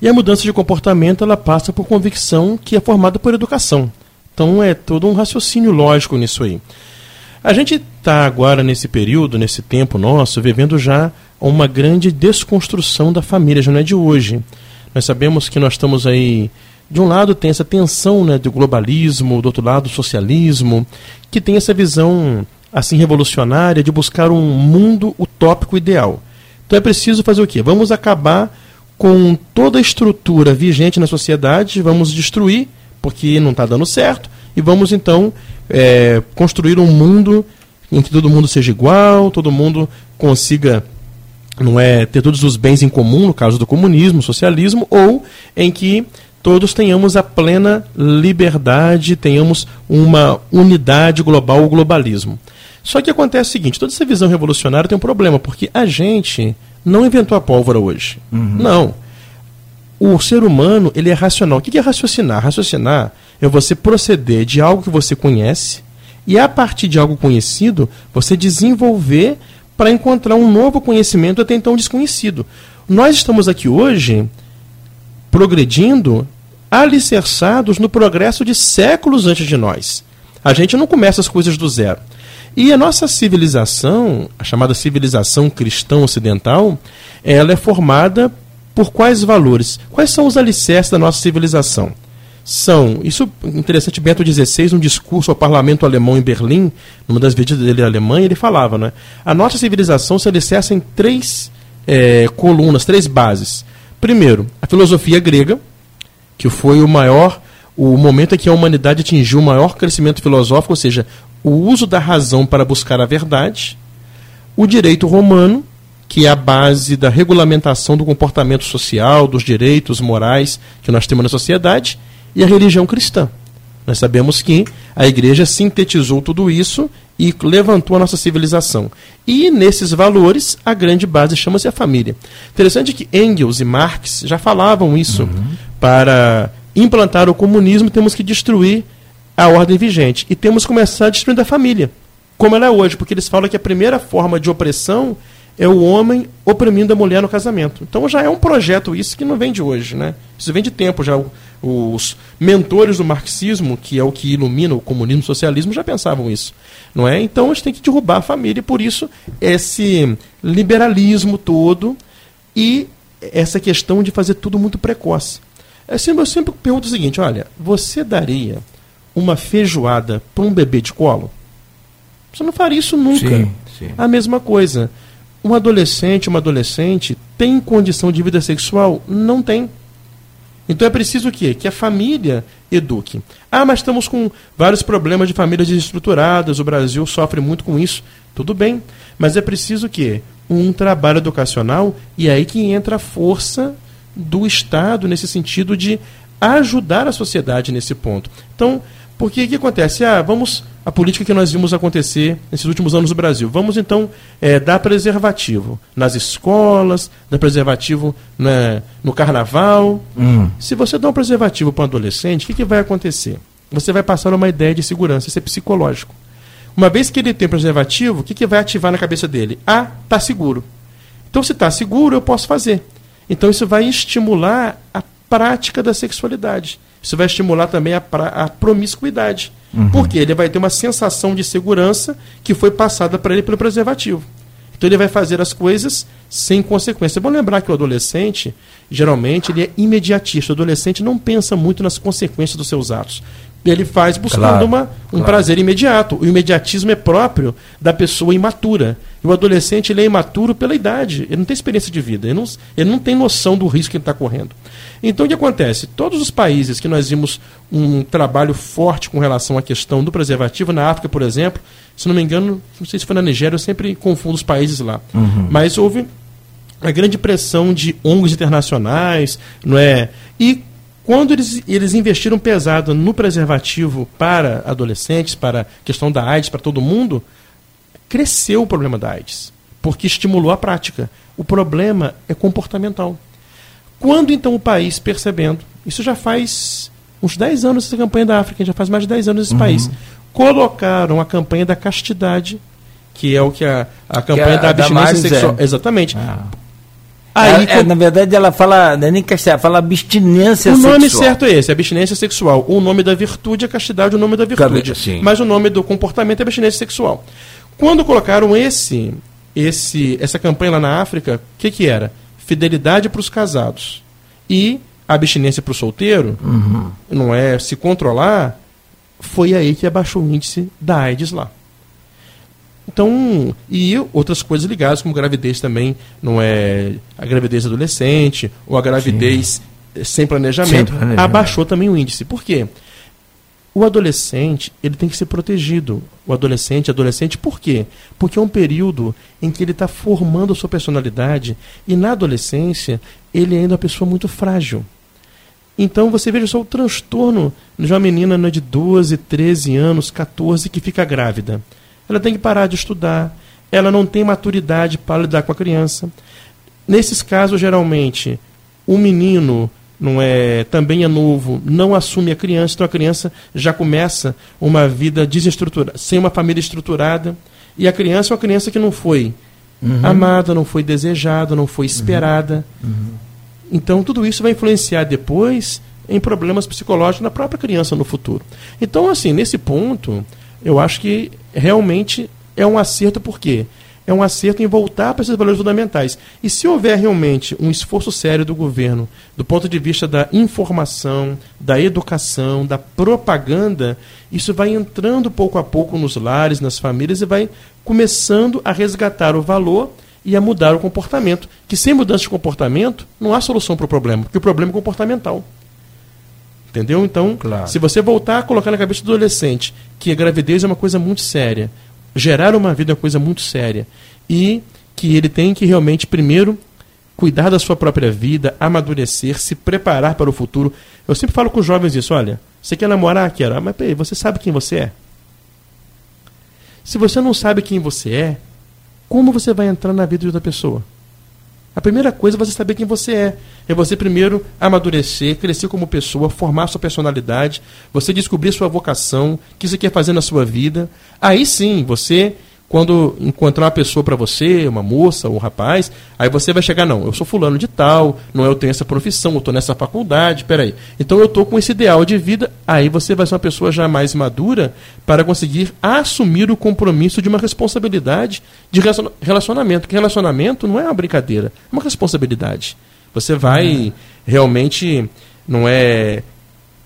[SPEAKER 2] E a mudança de comportamento ela passa por convicção que é formada por educação. Então é todo um raciocínio lógico nisso aí. A gente está agora nesse período, nesse tempo nosso, vivendo já uma grande desconstrução da família, já não é de hoje. Nós sabemos que nós estamos aí, de um lado tem essa tensão né, do globalismo, do outro lado socialismo, que tem essa visão assim revolucionária de buscar um mundo utópico ideal. Então é preciso fazer o quê? Vamos acabar com toda a estrutura vigente na sociedade, vamos destruir, porque não está dando certo, e vamos então é, construir um mundo em que todo mundo seja igual, todo mundo consiga não é ter todos os bens em comum, no caso do comunismo, socialismo, ou em que todos tenhamos a plena liberdade, tenhamos uma unidade global, o globalismo. Só que acontece o seguinte, toda essa visão revolucionária tem um problema, porque a gente não inventou a pólvora hoje. Uhum. Não. O ser humano, ele é racional. O que é raciocinar? Raciocinar é você proceder de algo que você conhece e a partir de algo conhecido, você desenvolver para encontrar um novo conhecimento até então desconhecido. Nós estamos aqui hoje progredindo alicerçados no progresso de séculos antes de nós. A gente não começa as coisas do zero. E a nossa civilização, a chamada civilização cristã ocidental, ela é formada por quais valores? Quais são os alicerces da nossa civilização? São, isso interessante, Bento XVI, num discurso ao parlamento alemão em Berlim, numa das visitas dele à Alemanha, ele falava, né? A nossa civilização se alicerça em três é, colunas, três bases. Primeiro, a filosofia grega, que foi o maior, o momento em que a humanidade atingiu o maior crescimento filosófico, ou seja, o uso da razão para buscar a verdade. O direito romano, que é a base da regulamentação do comportamento social, dos direitos morais que nós temos na sociedade e a religião cristã. Nós sabemos que a igreja sintetizou tudo isso e levantou a nossa civilização. E nesses valores, a grande base chama-se a família. Interessante que Engels e Marx já falavam isso. Uhum. Para implantar o comunismo, temos que destruir a ordem vigente. E temos que começar a destruir a família, como ela é hoje, porque eles falam que a primeira forma de opressão é o homem oprimindo a mulher no casamento. Então já é um projeto isso que não vem de hoje, né? Isso vem de tempo já. Os mentores do marxismo, que é o que ilumina o comunismo e o socialismo, já pensavam isso, não é? Então a gente tem que derrubar a família e por isso esse liberalismo todo e essa questão de fazer tudo muito precoce. É sempre, eu sempre pergunto o seguinte, olha, você daria uma feijoada para um bebê de colo? Você não faria isso nunca. Sim, sim. A mesma coisa. Um adolescente, uma adolescente tem condição de vida sexual? Não tem. Então é preciso o quê? Que a família eduque. Ah, mas estamos com vários problemas de famílias desestruturadas, o Brasil sofre muito com isso. Tudo bem, mas é preciso o quê? Um trabalho educacional e aí que entra a força do Estado nesse sentido de ajudar a sociedade nesse ponto. Então, porque o que acontece? Ah, vamos a política que nós vimos acontecer nesses últimos anos no Brasil. Vamos então é, dar preservativo nas escolas, dar preservativo né, no carnaval. Hum. Se você dá um preservativo para um adolescente, o que, que vai acontecer? Você vai passar uma ideia de segurança, isso é psicológico. Uma vez que ele tem preservativo, o que, que vai ativar na cabeça dele? Ah, está seguro. Então, se está seguro, eu posso fazer. Então, isso vai estimular a prática da sexualidade. Isso vai estimular também a, a promiscuidade. Uhum. Porque ele vai ter uma sensação de segurança que foi passada para ele pelo preservativo. Então ele vai fazer as coisas sem consequência. É bom lembrar que o adolescente, geralmente, ele é imediatista. O adolescente não pensa muito nas consequências dos seus atos. Ele faz buscando claro, uma, um claro. prazer imediato. O imediatismo é próprio da pessoa imatura. E o adolescente ele é imaturo pela idade. Ele não tem experiência de vida. Ele não, ele não tem noção do risco que ele está correndo. Então o que acontece? Todos os países que nós vimos um trabalho forte com relação à questão do preservativo, na África, por exemplo, se não me engano, não sei se foi na Nigéria, eu sempre confundo os países lá. Uhum. Mas houve a grande pressão de ONGs internacionais, não é? E quando eles, eles investiram pesado no preservativo para adolescentes, para a questão da AIDS, para todo mundo, cresceu o problema da AIDS, porque estimulou a prática. O problema é comportamental. Quando então o país, percebendo, isso já faz uns 10 anos essa campanha da África, já faz mais de 10 anos esse uhum. país, colocaram a campanha da castidade, que é o que a, a campanha
[SPEAKER 1] a
[SPEAKER 2] da abstinência
[SPEAKER 1] Damares
[SPEAKER 2] sexual.
[SPEAKER 1] é.
[SPEAKER 2] Exatamente.
[SPEAKER 1] Ah.
[SPEAKER 2] Aí,
[SPEAKER 1] É, é, na verdade, ela fala, não é nem castidade, fala abstinência
[SPEAKER 2] o nome
[SPEAKER 1] sexual.
[SPEAKER 2] certo é esse, abstinência sexual. O nome da virtude é castidade, o nome da virtude.
[SPEAKER 1] Sim.
[SPEAKER 2] Mas o nome do comportamento é abstinência sexual. Quando colocaram esse, esse, essa campanha lá na África, o que, que era? Fidelidade para os casados e abstinência para o solteiro,
[SPEAKER 1] Uhum.
[SPEAKER 2] não é se controlar, foi aí que abaixou o índice da AIDS lá. Então, e outras coisas ligadas, como gravidez também, não é a gravidez adolescente, ou a gravidez sem planejamento,
[SPEAKER 1] Sem planejamento.
[SPEAKER 2] abaixou também o índice. Por quê? O adolescente, ele tem que ser protegido. O adolescente, adolescente, por quê? Porque é um período em que ele está formando a sua personalidade e na adolescência ele ainda é uma pessoa muito frágil. Então você veja só o transtorno de uma menina de 12, 13 anos, 14 que fica grávida. Ela tem que parar de estudar, ela não tem maturidade para lidar com a criança. Nesses casos, geralmente, o menino não é também é novo, não assume a criança, então a criança já começa uma vida desestruturada, sem uma família estruturada, e a criança é uma criança que não foi amada, não foi desejada, não foi esperada. Então, tudo isso vai influenciar depois em problemas psicológicos na própria criança no futuro. Então, assim, nesse ponto, eu acho que realmente é um acerto, por quê? É um acerto em voltar para esses valores fundamentais. E se houver realmente um esforço sério do governo, do ponto de vista da informação, da educação, da propaganda, isso vai entrando pouco a pouco nos lares, nas famílias e vai começando a resgatar o valor e a mudar o comportamento. Que sem mudança de comportamento não há solução para o problema, porque o problema é comportamental. Entendeu? Então,
[SPEAKER 1] Claro.
[SPEAKER 2] se você voltar a colocar na cabeça do adolescente que a gravidez é uma coisa muito séria, gerar uma vida é uma coisa muito séria, e que ele tem que realmente, primeiro, cuidar da sua própria vida, amadurecer, se preparar para o futuro. Eu sempre falo com os jovens isso: olha, você quer namorar? Quero. Ah, mas peraí, você sabe quem você é? Se você não sabe quem você é, como você vai entrar na vida de outra pessoa? A primeira coisa é você saber quem você é. É você primeiro amadurecer, crescer como pessoa, formar sua personalidade, você descobrir sua vocação, o que você quer fazer na sua vida. Aí sim, você, quando encontrar uma pessoa para você, uma moça, um rapaz, aí você vai chegar, não, eu sou fulano de tal, não eu tenho essa profissão, eu estou nessa faculdade, peraí. Então eu estou com esse ideal de vida, aí você vai ser uma pessoa já mais madura para conseguir assumir o compromisso de uma responsabilidade de relaciona- relacionamento. Que relacionamento não é uma brincadeira, é uma responsabilidade. Você vai realmente, não é,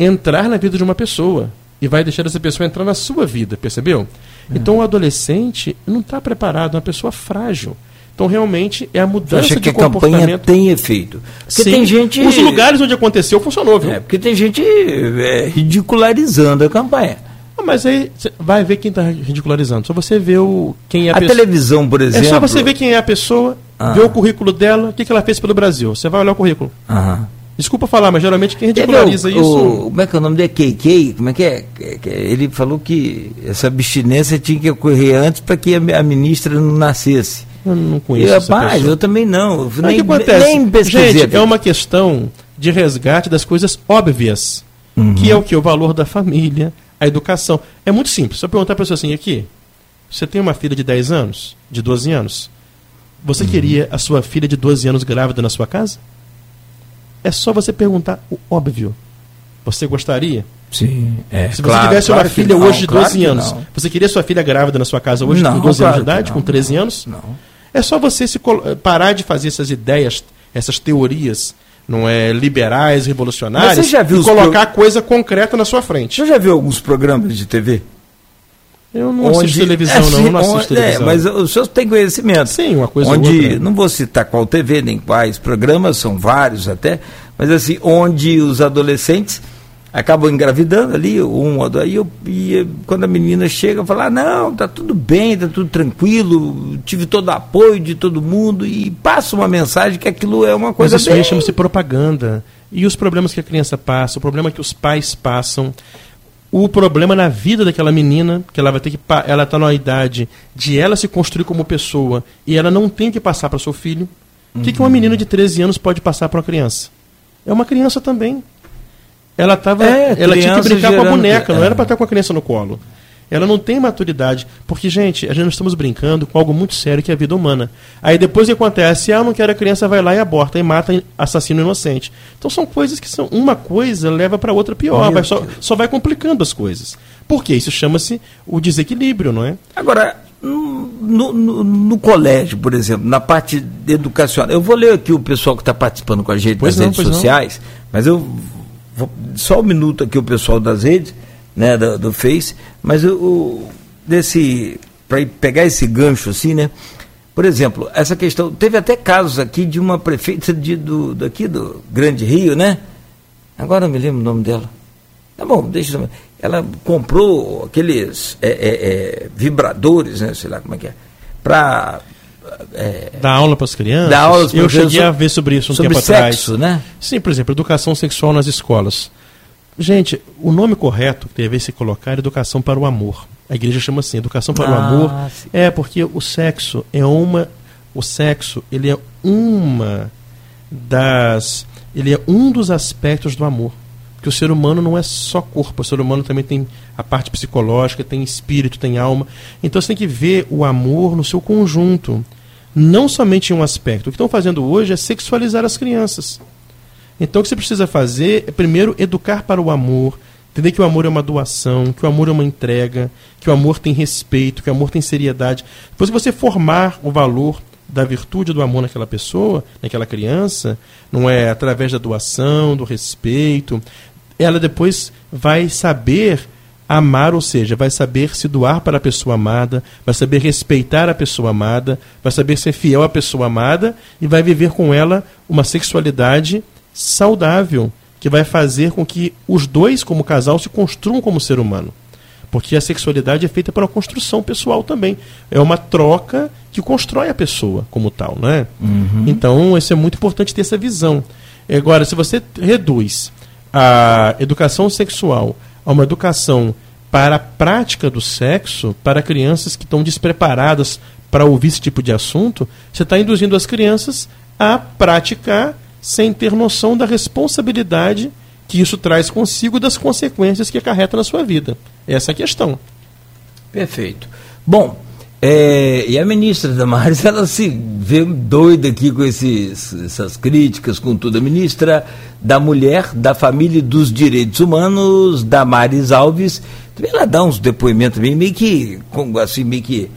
[SPEAKER 2] entrar na vida de uma pessoa e vai deixar essa pessoa entrar na sua vida, percebeu? Então o adolescente não está preparado, é uma pessoa frágil. Então realmente é a
[SPEAKER 1] Você
[SPEAKER 2] mudança
[SPEAKER 1] acha
[SPEAKER 2] de
[SPEAKER 1] que a campanha
[SPEAKER 2] comportamento.
[SPEAKER 1] tem efeito? Porque
[SPEAKER 2] Sim,
[SPEAKER 1] tem gente.
[SPEAKER 2] Os lugares onde aconteceu funcionou, viu?
[SPEAKER 1] É, porque tem gente é, ridicularizando a campanha.
[SPEAKER 2] Ah, Mas aí você vai ver quem está ridicularizando. Só você vê o, quem é a,
[SPEAKER 1] A
[SPEAKER 2] pessoa.
[SPEAKER 1] televisão, por
[SPEAKER 2] É
[SPEAKER 1] exemplo.
[SPEAKER 2] só você ver quem é a pessoa,
[SPEAKER 1] Ah.
[SPEAKER 2] ver o currículo dela, o que, que ela fez pelo Brasil. Você vai olhar o currículo.
[SPEAKER 1] Aham.
[SPEAKER 2] Desculpa falar, mas geralmente quem
[SPEAKER 1] Teve
[SPEAKER 2] ridiculariza
[SPEAKER 1] o-
[SPEAKER 2] isso.
[SPEAKER 1] o- como é que é o nome dele? KK? Como é que é? Ele falou que essa abstinência tinha que ocorrer antes para que a, ministra não nascesse.
[SPEAKER 2] Eu não conheço
[SPEAKER 1] Eu,
[SPEAKER 2] essa
[SPEAKER 1] rapaz,
[SPEAKER 2] pessoa.
[SPEAKER 1] eu também não. Eu
[SPEAKER 2] Aí
[SPEAKER 1] nem,
[SPEAKER 2] o que acontece?
[SPEAKER 1] nem pesquisei.
[SPEAKER 2] Gente, é uma questão de resgate das coisas óbvias,
[SPEAKER 1] Uhum.
[SPEAKER 2] que é o que? O valor da família, a educação. É muito simples. Só perguntar para a pessoa assim, aqui, você tem uma filha de 10 anos, de 12 anos?
[SPEAKER 1] Uhum.
[SPEAKER 2] Você queria a sua filha de 12 anos grávida na sua casa? É só você perguntar o óbvio. Você gostaria?
[SPEAKER 1] Sim, é.
[SPEAKER 2] Se você
[SPEAKER 1] claro,
[SPEAKER 2] tivesse
[SPEAKER 1] claro
[SPEAKER 2] uma filha
[SPEAKER 1] não,
[SPEAKER 2] hoje de
[SPEAKER 1] claro
[SPEAKER 2] 12
[SPEAKER 1] que
[SPEAKER 2] anos, você queria sua filha grávida na sua casa hoje
[SPEAKER 1] Não,
[SPEAKER 2] com 12
[SPEAKER 1] claro
[SPEAKER 2] anos de idade,
[SPEAKER 1] não.
[SPEAKER 2] com 13 anos?
[SPEAKER 1] Não.
[SPEAKER 2] É só você se colo- parar de fazer essas ideias, essas teorias, não é liberais, revolucionárias,
[SPEAKER 1] Mas você já viu
[SPEAKER 2] e colocar coisa concreta na sua frente.
[SPEAKER 1] Você já viu alguns programas de TV?
[SPEAKER 2] Eu não assisto televisão, não, eu não assisto
[SPEAKER 1] onde-
[SPEAKER 2] televisão.
[SPEAKER 1] É, mas o senhor tem conhecimento.
[SPEAKER 2] Sim, uma coisa ou
[SPEAKER 1] onde,
[SPEAKER 2] outra.
[SPEAKER 1] não vou citar qual TV, nem quais programas, são vários até, mas assim, onde os adolescentes acabam engravidando ali, um ou dois, e, eu, e quando a menina chega, fala, ah, não, tá tudo bem, tá tudo tranquilo, tive todo o apoio de todo mundo, e passa uma mensagem que aquilo é uma
[SPEAKER 2] Mas
[SPEAKER 1] coisa
[SPEAKER 2] isso
[SPEAKER 1] bem...
[SPEAKER 2] aí chama-se propaganda. E os problemas que a criança passa, o problema que os pais passam, o problema na vida daquela menina, que ela vai ter que ela está numa idade de ela se construir como pessoa e ela não tem que passar para seu filho. O que, que
[SPEAKER 1] Uhum.
[SPEAKER 2] uma menina de 13 anos pode passar para uma criança? É uma criança também. Ela tava,
[SPEAKER 1] É,
[SPEAKER 2] ela tinha que brincar com a
[SPEAKER 1] gerando-
[SPEAKER 2] boneca, não
[SPEAKER 1] é.
[SPEAKER 2] era para estar com a criança no colo. Ela não tem maturidade. Porque, gente, a gente estamos brincando com algo muito sério que é a vida humana. Aí depois o que acontece? Ah, não quero a criança, vai lá e aborta e mata assassino inocente. Então são coisas que são. Uma coisa leva para outra pior, vai, só, só vai complicando as coisas. Por quê? Isso chama-se o desequilíbrio, não é?
[SPEAKER 1] Agora, no, no, no, colégio, por exemplo, na parte educacional, eu vou ler aqui o pessoal que está participando com a gente pois nas não, redes sociais, não. mas eu vou, só um minuto aqui o pessoal das redes, né, do, do Face, mas o desse para pegar esse gancho assim, né? Por exemplo, essa questão teve até casos aqui de uma prefeita de, do daqui do Grande Rio, né? Agora eu me lembro o nome dela. Tá bom, deixa eu ela comprou aqueles é, é, é, vibradores, né, sei lá como é que é, para
[SPEAKER 2] é, dar aula para as crianças.
[SPEAKER 1] Dar aula
[SPEAKER 2] Eu cheguei a ver sobre isso um
[SPEAKER 1] sobre
[SPEAKER 2] tempo
[SPEAKER 1] sexo,
[SPEAKER 2] atrás.
[SPEAKER 1] né?
[SPEAKER 2] Sim, por exemplo, educação sexual nas escolas. Gente, o nome correto que deve se colocar é educação para o amor. A igreja chama assim, educação para ah, o amor. Sim. É porque o sexo é uma, o sexo ele é uma das, ele é um dos aspectos do amor que o ser humano não é só corpo, o ser humano também tem a parte psicológica, tem espírito, tem alma. Então você tem que ver o amor no seu conjunto, não somente em um aspecto. O que estão fazendo hoje é sexualizar as crianças. Então o que você precisa fazer é primeiro educar para o amor, entender que o amor é uma doação, que o amor é uma entrega, que o amor tem respeito, que o amor tem seriedade. Depois você formar o valor da virtude do amor naquela pessoa, naquela criança, não é através da doação, do respeito, ela depois vai saber amar, ou seja, vai saber se doar para a pessoa amada, vai saber respeitar a pessoa amada, vai saber ser fiel à pessoa amada e vai viver com ela uma sexualidade saudável, que vai fazer com que os dois, como casal, se construam como ser humano. Porque a sexualidade é feita para uma construção pessoal também. É uma troca que constrói a pessoa como tal, não é? Uhum. Então, isso é muito importante ter essa visão. Agora, se você reduz a educação sexual a uma educação para a prática do sexo, para crianças que estão despreparadas para ouvir esse tipo de assunto, você está induzindo as crianças a praticar sem ter noção da responsabilidade que isso traz consigo das consequências que acarreta na sua vida. Essa é a questão.
[SPEAKER 1] Perfeito. Bom, é, e a ministra Damares, <laughs> ela se vê doida aqui com esses, essas críticas, com tudo. A ministra da Mulher, da Família e dos Direitos Humanos, Damares Alves, também ela dá uns depoimentos meio, meio que, assim, meio que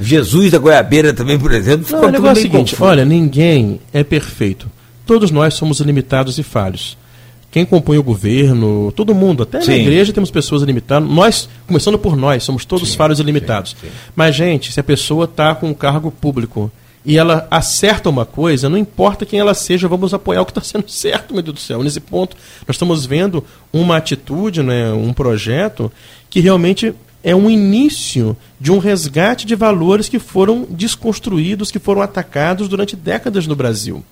[SPEAKER 1] Jesus da Goiabeira também, por exemplo.
[SPEAKER 2] Não, o negócio é o seguinte, confuso. olha, ninguém é perfeito. Todos nós somos limitados e falhos quem compõe o governo, todo mundo, até sim. na igreja temos pessoas limitadas. Nós, começando por nós, somos todos sim, falhos e limitados. Sim, Mas, gente, se a pessoa está com um cargo público e ela acerta uma coisa, não importa quem ela seja, vamos apoiar o que está sendo <laughs> certo, meu Deus do céu. Nesse ponto, nós estamos vendo uma atitude, né, um projeto que realmente é um início de um resgate de valores que foram desconstruídos, que foram atacados durante décadas no Brasil.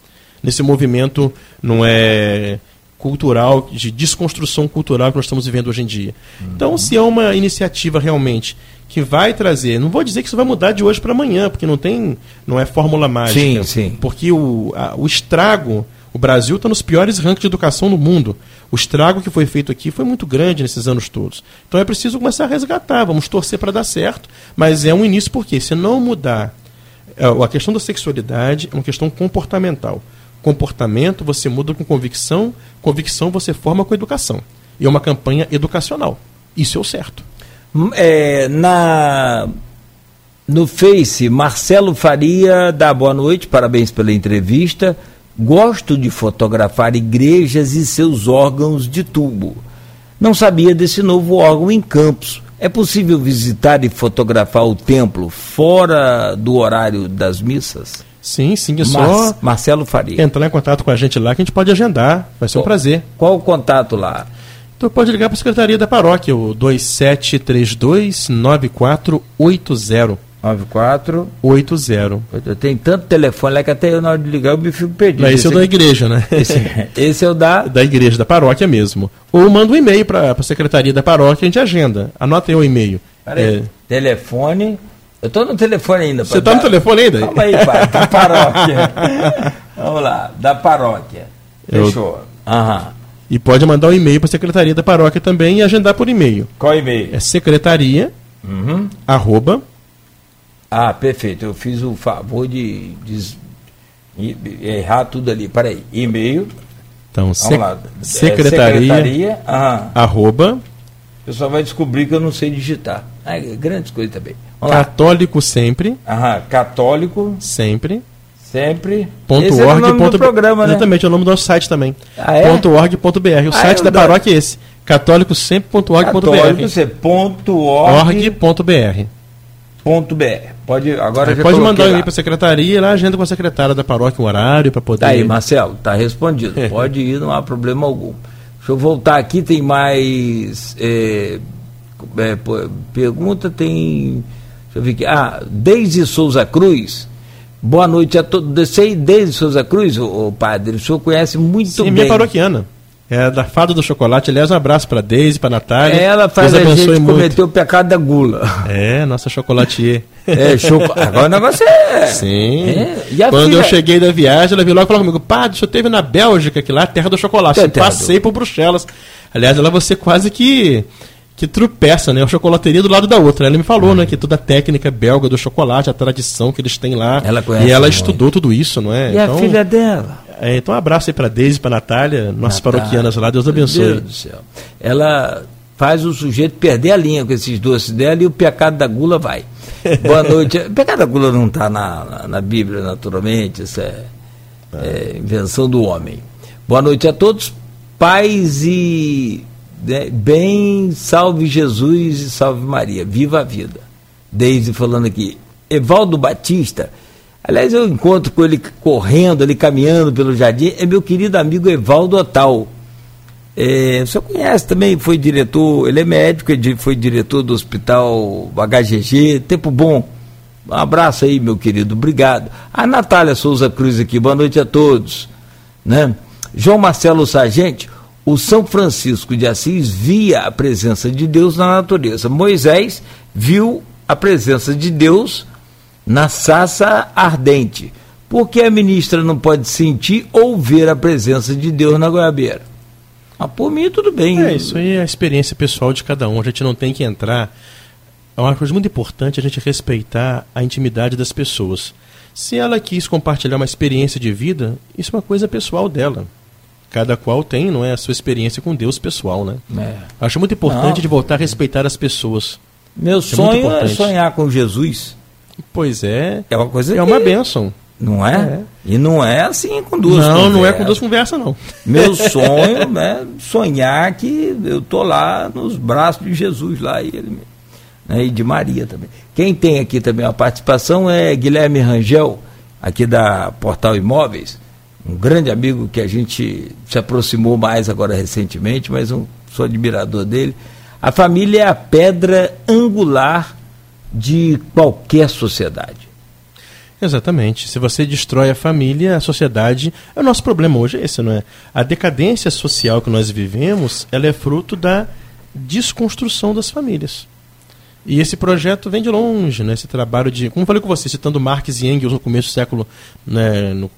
[SPEAKER 2] Nesse movimento não é cultural, de desconstrução cultural que nós estamos vivendo hoje em dia. Uhum. Então, se é uma iniciativa realmente que vai trazer, não vou dizer que isso vai mudar de hoje para amanhã, porque não tem, não é fórmula mágica.
[SPEAKER 1] Sim, sim.
[SPEAKER 2] Porque o, a, o estrago, o Brasil está nos piores rankings de educação do mundo. O estrago que foi feito aqui foi muito grande nesses anos todos. Então é preciso começar a resgatar, vamos torcer para dar certo, mas é um início porque se não mudar é, a questão da sexualidade é uma questão comportamental comportamento você muda com convicção, convicção você forma com educação. E é uma campanha educacional. Isso é o certo.
[SPEAKER 1] Hum, é, na no Face, Marcelo Faria dá boa noite, parabéns pela entrevista. Gosto de fotografar igrejas e seus órgãos de tubo. Não sabia desse novo órgão em Campos. É possível visitar e fotografar o templo fora do horário das missas?
[SPEAKER 2] Sim, sim, é só
[SPEAKER 1] Marcelo Faria.
[SPEAKER 2] entrar em contato com a gente lá que a gente pode agendar. Vai ser um prazer.
[SPEAKER 1] Qual o contato lá?
[SPEAKER 2] Então pode ligar para a Secretaria da Paróquia, o 2732 9480.
[SPEAKER 1] 9480. Tem tanto telefone lá que até eu na hora de ligar eu me fico perdido.
[SPEAKER 2] Mas esse, esse é o da igreja, né? <laughs>
[SPEAKER 1] Esse, esse, é o da...
[SPEAKER 2] Da igreja, da paróquia mesmo. Ou manda um e-mail para a Secretaria da Paróquia e a gente agenda. Anota aí o e-mail.
[SPEAKER 1] É... Telefone eu tô no telefone ainda.
[SPEAKER 2] Você tá no telefone ainda?
[SPEAKER 1] Calma aí, pai. Da <laughs> paróquia. Vamos lá. Da paróquia. Fechou. Aham.
[SPEAKER 2] E pode mandar um e-mail para a secretaria da paróquia também e agendar por e-mail.
[SPEAKER 1] Qual e-mail?
[SPEAKER 2] É secretaria
[SPEAKER 1] Uhum.
[SPEAKER 2] arroba,
[SPEAKER 1] Ah, perfeito. Eu fiz o favor de, de e- errar tudo ali. Peraí. E-mail.
[SPEAKER 2] então,
[SPEAKER 1] Vamos
[SPEAKER 2] sec-
[SPEAKER 1] lá. É,
[SPEAKER 2] secretaria,
[SPEAKER 1] secretaria.
[SPEAKER 2] Arroba,
[SPEAKER 1] o pessoal vai descobrir que eu não sei digitar. Ah, grandes coisas também. Vamos lá.
[SPEAKER 2] católico sempre,
[SPEAKER 1] Aham, católico,
[SPEAKER 2] sempre,
[SPEAKER 1] sempre.
[SPEAKER 2] ponto
[SPEAKER 1] Esse é o
[SPEAKER 2] org,
[SPEAKER 1] nome
[SPEAKER 2] ponto
[SPEAKER 1] do programa, né?
[SPEAKER 2] Exatamente, é o nome do nosso site também.
[SPEAKER 1] Ah, é?
[SPEAKER 2] Ponto .org.br. O
[SPEAKER 1] Ah,
[SPEAKER 2] site
[SPEAKER 1] é
[SPEAKER 2] da
[SPEAKER 1] o
[SPEAKER 2] paróquia é esse. católico sempre.org.br.
[SPEAKER 1] Católico, você ponto org, br. Pode, agora
[SPEAKER 2] Aí
[SPEAKER 1] já
[SPEAKER 2] Pode mandar
[SPEAKER 1] lá.
[SPEAKER 2] e-mail para a secretaria, lá agenda com a secretária da paróquia um horário para poder.
[SPEAKER 1] Tá aí, Marcelo, tá respondido. <laughs> Pode ir, não há problema algum. Deixa eu voltar aqui, tem mais é, é, pergunta, tem. Eu ver aqui. Ah, Deise Souza Cruz. Boa noite a todos. Sei, Deise Souza Cruz, ô, padre, o senhor conhece muito
[SPEAKER 2] Sim,
[SPEAKER 1] bem.
[SPEAKER 2] minha paroquiana. É da Fada do Chocolate. Aliás, um abraço para Deise, para Natália.
[SPEAKER 1] Ela faz
[SPEAKER 2] Deus
[SPEAKER 1] a gente
[SPEAKER 2] muito.
[SPEAKER 1] cometer o pecado da gula.
[SPEAKER 2] É, nossa chocolatier. <laughs>
[SPEAKER 1] É, choco... Agora o negócio é.
[SPEAKER 2] Sim.
[SPEAKER 1] É, e
[SPEAKER 2] Quando
[SPEAKER 1] filha-
[SPEAKER 2] eu cheguei da viagem, ela veio logo e falou comigo: Padre, o senhor teve na Bélgica, que lá é a terra do chocolate.
[SPEAKER 1] É
[SPEAKER 2] Eu
[SPEAKER 1] terra
[SPEAKER 2] passei por Bruxelas. Aliás, ela você quase que que tropeça, né? A chocolateria do lado da outra. Ela me falou, né, que toda a técnica belga do chocolate, a tradição que eles têm lá.
[SPEAKER 1] Ela conhece
[SPEAKER 2] e ela estudou tudo isso, não é?
[SPEAKER 1] E a filha dela?
[SPEAKER 2] é, então um abraço aí pra Deise, pra Natália, nossas
[SPEAKER 1] Natália.
[SPEAKER 2] paroquianas lá. Deus
[SPEAKER 1] Meu
[SPEAKER 2] abençoe.
[SPEAKER 1] Deus do céu. Ela faz o sujeito perder a linha com esses doces dela e o pecado da gula vai. <laughs> Boa noite. O pecado da gula não está na, na, na Bíblia, naturalmente, isso é, é invenção do homem. Boa noite a todos. Paz e né, bem, salve Jesus e salve Maria. Viva a vida. Deise falando aqui. Evaldo Batista. Aliás, eu encontro com ele correndo ali, caminhando pelo jardim. É meu querido amigo Evaldo Otal. É, o senhor conhece também, foi diretor, ele é médico, ele foi diretor do hospital HGG, tempo bom. Um abraço aí, meu querido, obrigado. A Natália Souza Cruz aqui, boa noite a todos. Né? João Marcelo Sargente, o São Francisco de Assis via a presença de Deus na natureza. Moisés viu a presença de Deus na sassa ardente. Por que a ministra não pode sentir ou ver a presença de Deus na goiabeira? Ah, por mim, tudo bem.
[SPEAKER 2] É, isso aí é a experiência pessoal de cada um. A gente não tem que entrar. É uma coisa muito importante a gente respeitar a intimidade das pessoas. Se ela quis compartilhar uma experiência de vida, isso é uma coisa pessoal dela. Cada qual tem, não é, a sua experiência com Deus pessoal, né?
[SPEAKER 1] É.
[SPEAKER 2] Acho muito importante
[SPEAKER 1] Não.
[SPEAKER 2] de voltar a respeitar as pessoas.
[SPEAKER 1] Meu
[SPEAKER 2] muito
[SPEAKER 1] sonho é sonhar com Jesus.
[SPEAKER 2] Pois é,
[SPEAKER 1] É uma coisa
[SPEAKER 2] é uma
[SPEAKER 1] que-
[SPEAKER 2] bênção.
[SPEAKER 1] Não é?
[SPEAKER 2] É.
[SPEAKER 1] E não é assim com duas
[SPEAKER 2] não, não é com
[SPEAKER 1] conversas.
[SPEAKER 2] duas conversas, não.
[SPEAKER 1] Meu <laughs> sonho é sonhar que eu tô lá nos braços de Jesus lá e ele né, e de Maria também. Quem tem aqui também a participação é Guilherme Rangel, aqui da Portal Imóveis, um grande amigo que a gente se aproximou mais agora recentemente, mas um, sou admirador dele. A família é a pedra angular de qualquer sociedade.
[SPEAKER 2] Exatamente. Se você destrói a família, a sociedade. É o nosso problema hoje, é esse, não é? A decadência social que nós vivemos, ela é fruto da desconstrução das famílias. E esse projeto vem de longe, né? Esse trabalho de. Como falei com você, citando Marx e Engels no começo do século. Né, no,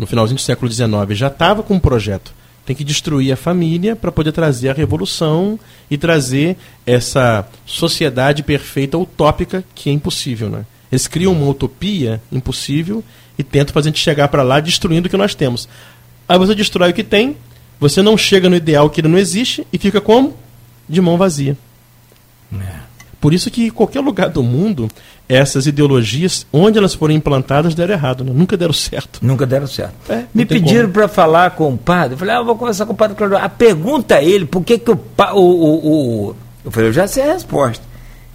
[SPEAKER 2] no finalzinho do século XIX, já estava com um projeto. Tem que destruir a família para poder trazer a revolução e trazer essa sociedade perfeita utópica que é impossível, né? Eles criam uma utopia impossível e tentam fazer a gente chegar para lá destruindo o que nós temos. Aí você destrói o que tem, você não chega no ideal que ele não existe e fica como? De mão vazia. Por isso que em qualquer lugar do mundo, essas ideologias, onde elas forem implantadas, deram errado, né? nunca deram certo.
[SPEAKER 1] Nunca deram certo.
[SPEAKER 2] É,
[SPEAKER 1] Me pediram para falar com o padre. Eu falei, ah, eu vou conversar com o padre Claudio. A pergunta a ele, por que, que o, o, o, o- Eu falei, eu já sei a resposta.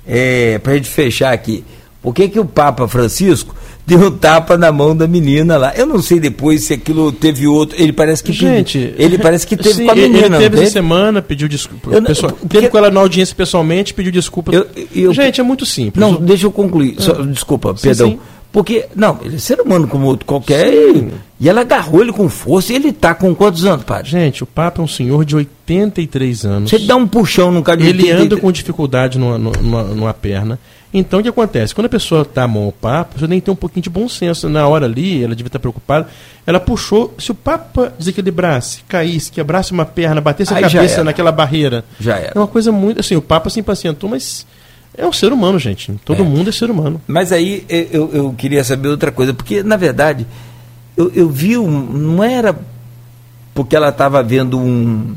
[SPEAKER 1] É, para a gente fechar aqui. Por que, que o Papa Francisco deu um tapa na mão da menina lá? Eu não sei depois se aquilo teve outro. Ele parece que
[SPEAKER 2] Gente,
[SPEAKER 1] ele parece que teve
[SPEAKER 2] sim,
[SPEAKER 1] com a menina.
[SPEAKER 2] Ele teve essa semana, pediu desculpa.
[SPEAKER 1] Eu
[SPEAKER 2] pessoal,
[SPEAKER 1] porque-
[SPEAKER 2] teve com ela na audiência pessoalmente, pediu desculpa.
[SPEAKER 1] Eu- eu-
[SPEAKER 2] Gente, é muito simples.
[SPEAKER 1] Não, deixa eu concluir. Só- desculpa,
[SPEAKER 2] Sim,
[SPEAKER 1] perdão.
[SPEAKER 2] sim.
[SPEAKER 1] Porque, não, ele é ser humano como outro qualquer. E, e ela agarrou ele com força e ele tá com quantos anos, padre?
[SPEAKER 2] Gente, o Papa é um senhor de 83 anos.
[SPEAKER 1] Você dá um puxão num cara de
[SPEAKER 2] Ele
[SPEAKER 1] 83.
[SPEAKER 2] anda com dificuldade numa, numa, numa perna. Então o que acontece? Quando a pessoa está a mão ao Papa, você tem que ter um pouquinho de bom senso. Na hora ali, ela devia estar preocupada. Ela puxou. Se o Papa desequilibrasse, caísse, quebrasse uma perna, batesse a
[SPEAKER 1] Aí
[SPEAKER 2] cabeça naquela barreira.
[SPEAKER 1] Já era.
[SPEAKER 2] É uma coisa muito. Assim, o Papa se impacientou, mas É um ser humano, gente. Todo
[SPEAKER 1] É.
[SPEAKER 2] mundo é ser humano.
[SPEAKER 1] Mas aí eu, eu queria saber outra coisa, porque na verdade eu, eu vi um. Não era porque ela estava vendo um,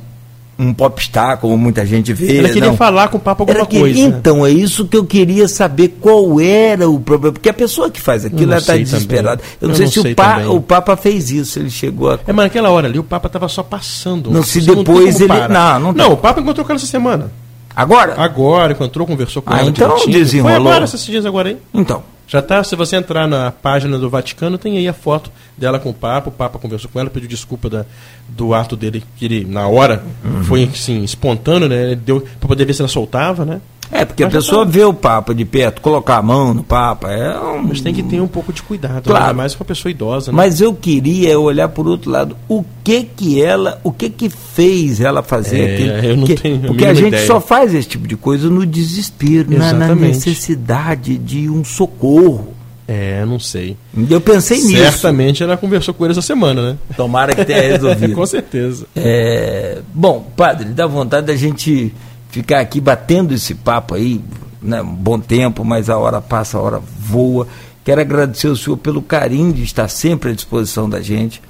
[SPEAKER 1] um popstar, como muita gente vê.
[SPEAKER 2] Ela queria
[SPEAKER 1] não.
[SPEAKER 2] falar com o papo alguma
[SPEAKER 1] Era que-
[SPEAKER 2] coisa.
[SPEAKER 1] Então, é isso que eu queria saber qual era o problema. Porque a pessoa que faz aquilo, ela está desesperada. Eu não
[SPEAKER 2] Eu
[SPEAKER 1] sei
[SPEAKER 2] não
[SPEAKER 1] se
[SPEAKER 2] sei
[SPEAKER 1] o, pa- o Papa fez isso, ele chegou a.
[SPEAKER 2] É, mas naquela hora ali o Papa estava só passando.
[SPEAKER 1] Não, se depois ele- não, não
[SPEAKER 2] não, o Papa encontrou com ela essa semana.
[SPEAKER 1] Agora?
[SPEAKER 2] Agora, encontrou, conversou com
[SPEAKER 1] Ah,
[SPEAKER 2] ela.
[SPEAKER 1] então
[SPEAKER 2] direitinho.
[SPEAKER 1] desenrolou.
[SPEAKER 2] Foi agora, esses dias agora aí.
[SPEAKER 1] Então.
[SPEAKER 2] Já tá, se você entrar na página do Vaticano, tem aí a foto dela com o Papa. O Papa conversou com ela, pediu desculpa da, do ato dele, que ele, na hora,
[SPEAKER 1] Uhum.
[SPEAKER 2] foi assim, espontâneo, né? Ele deu para poder ver se ela soltava, né?
[SPEAKER 1] É, porque a
[SPEAKER 2] Mas já
[SPEAKER 1] pessoa
[SPEAKER 2] tá.
[SPEAKER 1] vê o Papa de perto, colocar a mão no Papa, é um.
[SPEAKER 2] Mas tem que ter um pouco de cuidado,
[SPEAKER 1] Claro.
[SPEAKER 2] ainda mais com a pessoa idosa, né?
[SPEAKER 1] Mas eu queria olhar por outro lado. O que que ela, o que que fez ela fazer
[SPEAKER 2] É,
[SPEAKER 1] aquilo?
[SPEAKER 2] eu não
[SPEAKER 1] porque,
[SPEAKER 2] tenho a
[SPEAKER 1] porque a gente
[SPEAKER 2] ideia.
[SPEAKER 1] só faz esse tipo de coisa no desespero, na, na necessidade de um socorro.
[SPEAKER 2] É, não sei.
[SPEAKER 1] Eu pensei nisso.
[SPEAKER 2] Certamente ela conversou com ele essa semana, né?
[SPEAKER 1] Tomara que tenha resolvido. <laughs>
[SPEAKER 2] com certeza.
[SPEAKER 1] É, bom, padre, dá vontade da gente ficar aqui batendo esse papo aí, né, um bom tempo, mas a hora passa, a hora voa. Quero agradecer ao senhor pelo carinho de estar sempre à disposição da gente.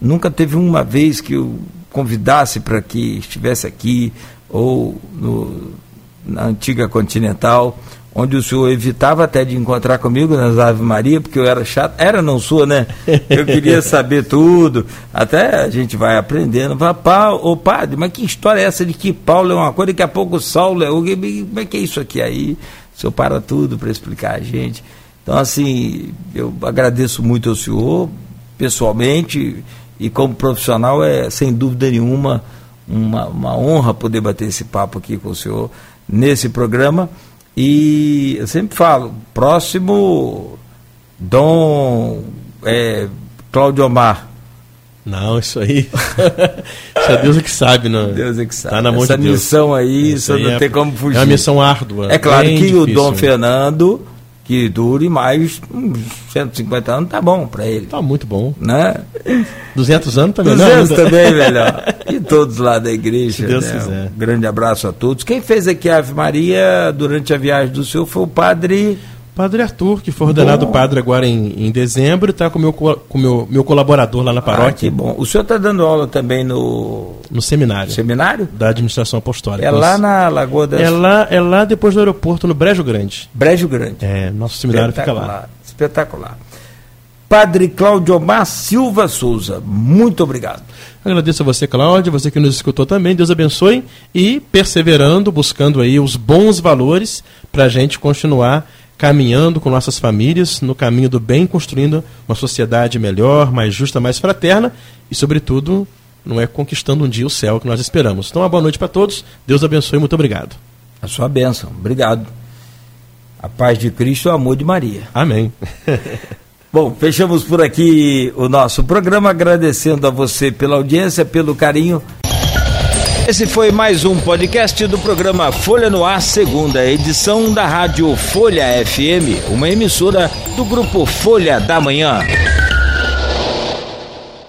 [SPEAKER 1] Nunca teve uma vez que eu convidasse para que estivesse aqui ou no- na antiga Continental, onde o senhor evitava até de encontrar comigo nas Ave Maria, porque eu era chato. Era, não sou, né? <laughs> Eu queria saber tudo. Até a gente vai aprendendo. Pá, ô padre, mas que história é essa de que Paulo é uma coisa, daqui a pouco Saulo é outra? Como é que é isso aqui? Aí o senhor para tudo para explicar a gente. Então, assim, eu agradeço muito ao senhor, pessoalmente, e como profissional, é sem dúvida nenhuma uma, uma honra poder bater esse papo aqui com o senhor nesse programa. E eu sempre falo, próximo Dom é, Cláudio Omar.
[SPEAKER 2] Não, isso aí. <laughs> isso é Deus é que sabe, não.
[SPEAKER 1] Deus é que sabe.
[SPEAKER 2] Tá na mão
[SPEAKER 1] Essa
[SPEAKER 2] de Deus.
[SPEAKER 1] missão aí,
[SPEAKER 2] Isso
[SPEAKER 1] isso
[SPEAKER 2] aí
[SPEAKER 1] não
[SPEAKER 2] é-
[SPEAKER 1] tem como fugir.
[SPEAKER 2] É uma missão árdua.
[SPEAKER 1] É claro que o
[SPEAKER 2] difícil.
[SPEAKER 1] Dom Fernando, que dure mais uns 150 anos, tá bom para ele.
[SPEAKER 2] Tá muito bom.
[SPEAKER 1] Né?
[SPEAKER 2] 200 anos também
[SPEAKER 1] 200
[SPEAKER 2] não.
[SPEAKER 1] também, melhor. <laughs> E todos lá da igreja.
[SPEAKER 2] Se Deus
[SPEAKER 1] né?
[SPEAKER 2] quiser.
[SPEAKER 1] Um grande abraço a todos. Quem fez aqui a Ave Maria durante a viagem do senhor foi o padre.
[SPEAKER 2] Padre Arthur, que foi ordenado
[SPEAKER 1] Bom.
[SPEAKER 2] padre agora em, em dezembro, está com o meu, co- com meu, meu colaborador lá na
[SPEAKER 1] Ah,
[SPEAKER 2] paróquia,
[SPEAKER 1] que bom. O senhor está dando aula também no
[SPEAKER 2] no seminário
[SPEAKER 1] seminário?
[SPEAKER 2] da administração apostólica.
[SPEAKER 1] É lá na Lagoa das
[SPEAKER 2] é lá, é lá depois do aeroporto, no Brejo Grande.
[SPEAKER 1] Brejo Grande.
[SPEAKER 2] É, nosso seminário fica lá.
[SPEAKER 1] Espetacular. Padre Cláudio Omar Silva Souza, muito obrigado.
[SPEAKER 2] Agradeço a você, Cláudia, você que nos escutou também. Deus abençoe e perseverando, buscando aí os bons valores para a gente continuar caminhando com nossas famílias no caminho do bem, construindo uma sociedade melhor, mais justa, mais fraterna e, sobretudo, não é conquistando um dia o céu que nós esperamos. Então, uma boa noite para todos. Deus abençoe. Muito obrigado.
[SPEAKER 1] A sua bênção. Obrigado. A paz de Cristo e o amor de Maria.
[SPEAKER 2] Amém. <laughs>
[SPEAKER 1] Bom, fechamos por aqui o nosso programa, agradecendo a você pela audiência, pelo carinho. Esse foi mais um podcast do programa Folha no Ar, segunda edição da Rádio Folha FM, uma emissora do grupo Folha da Manhã.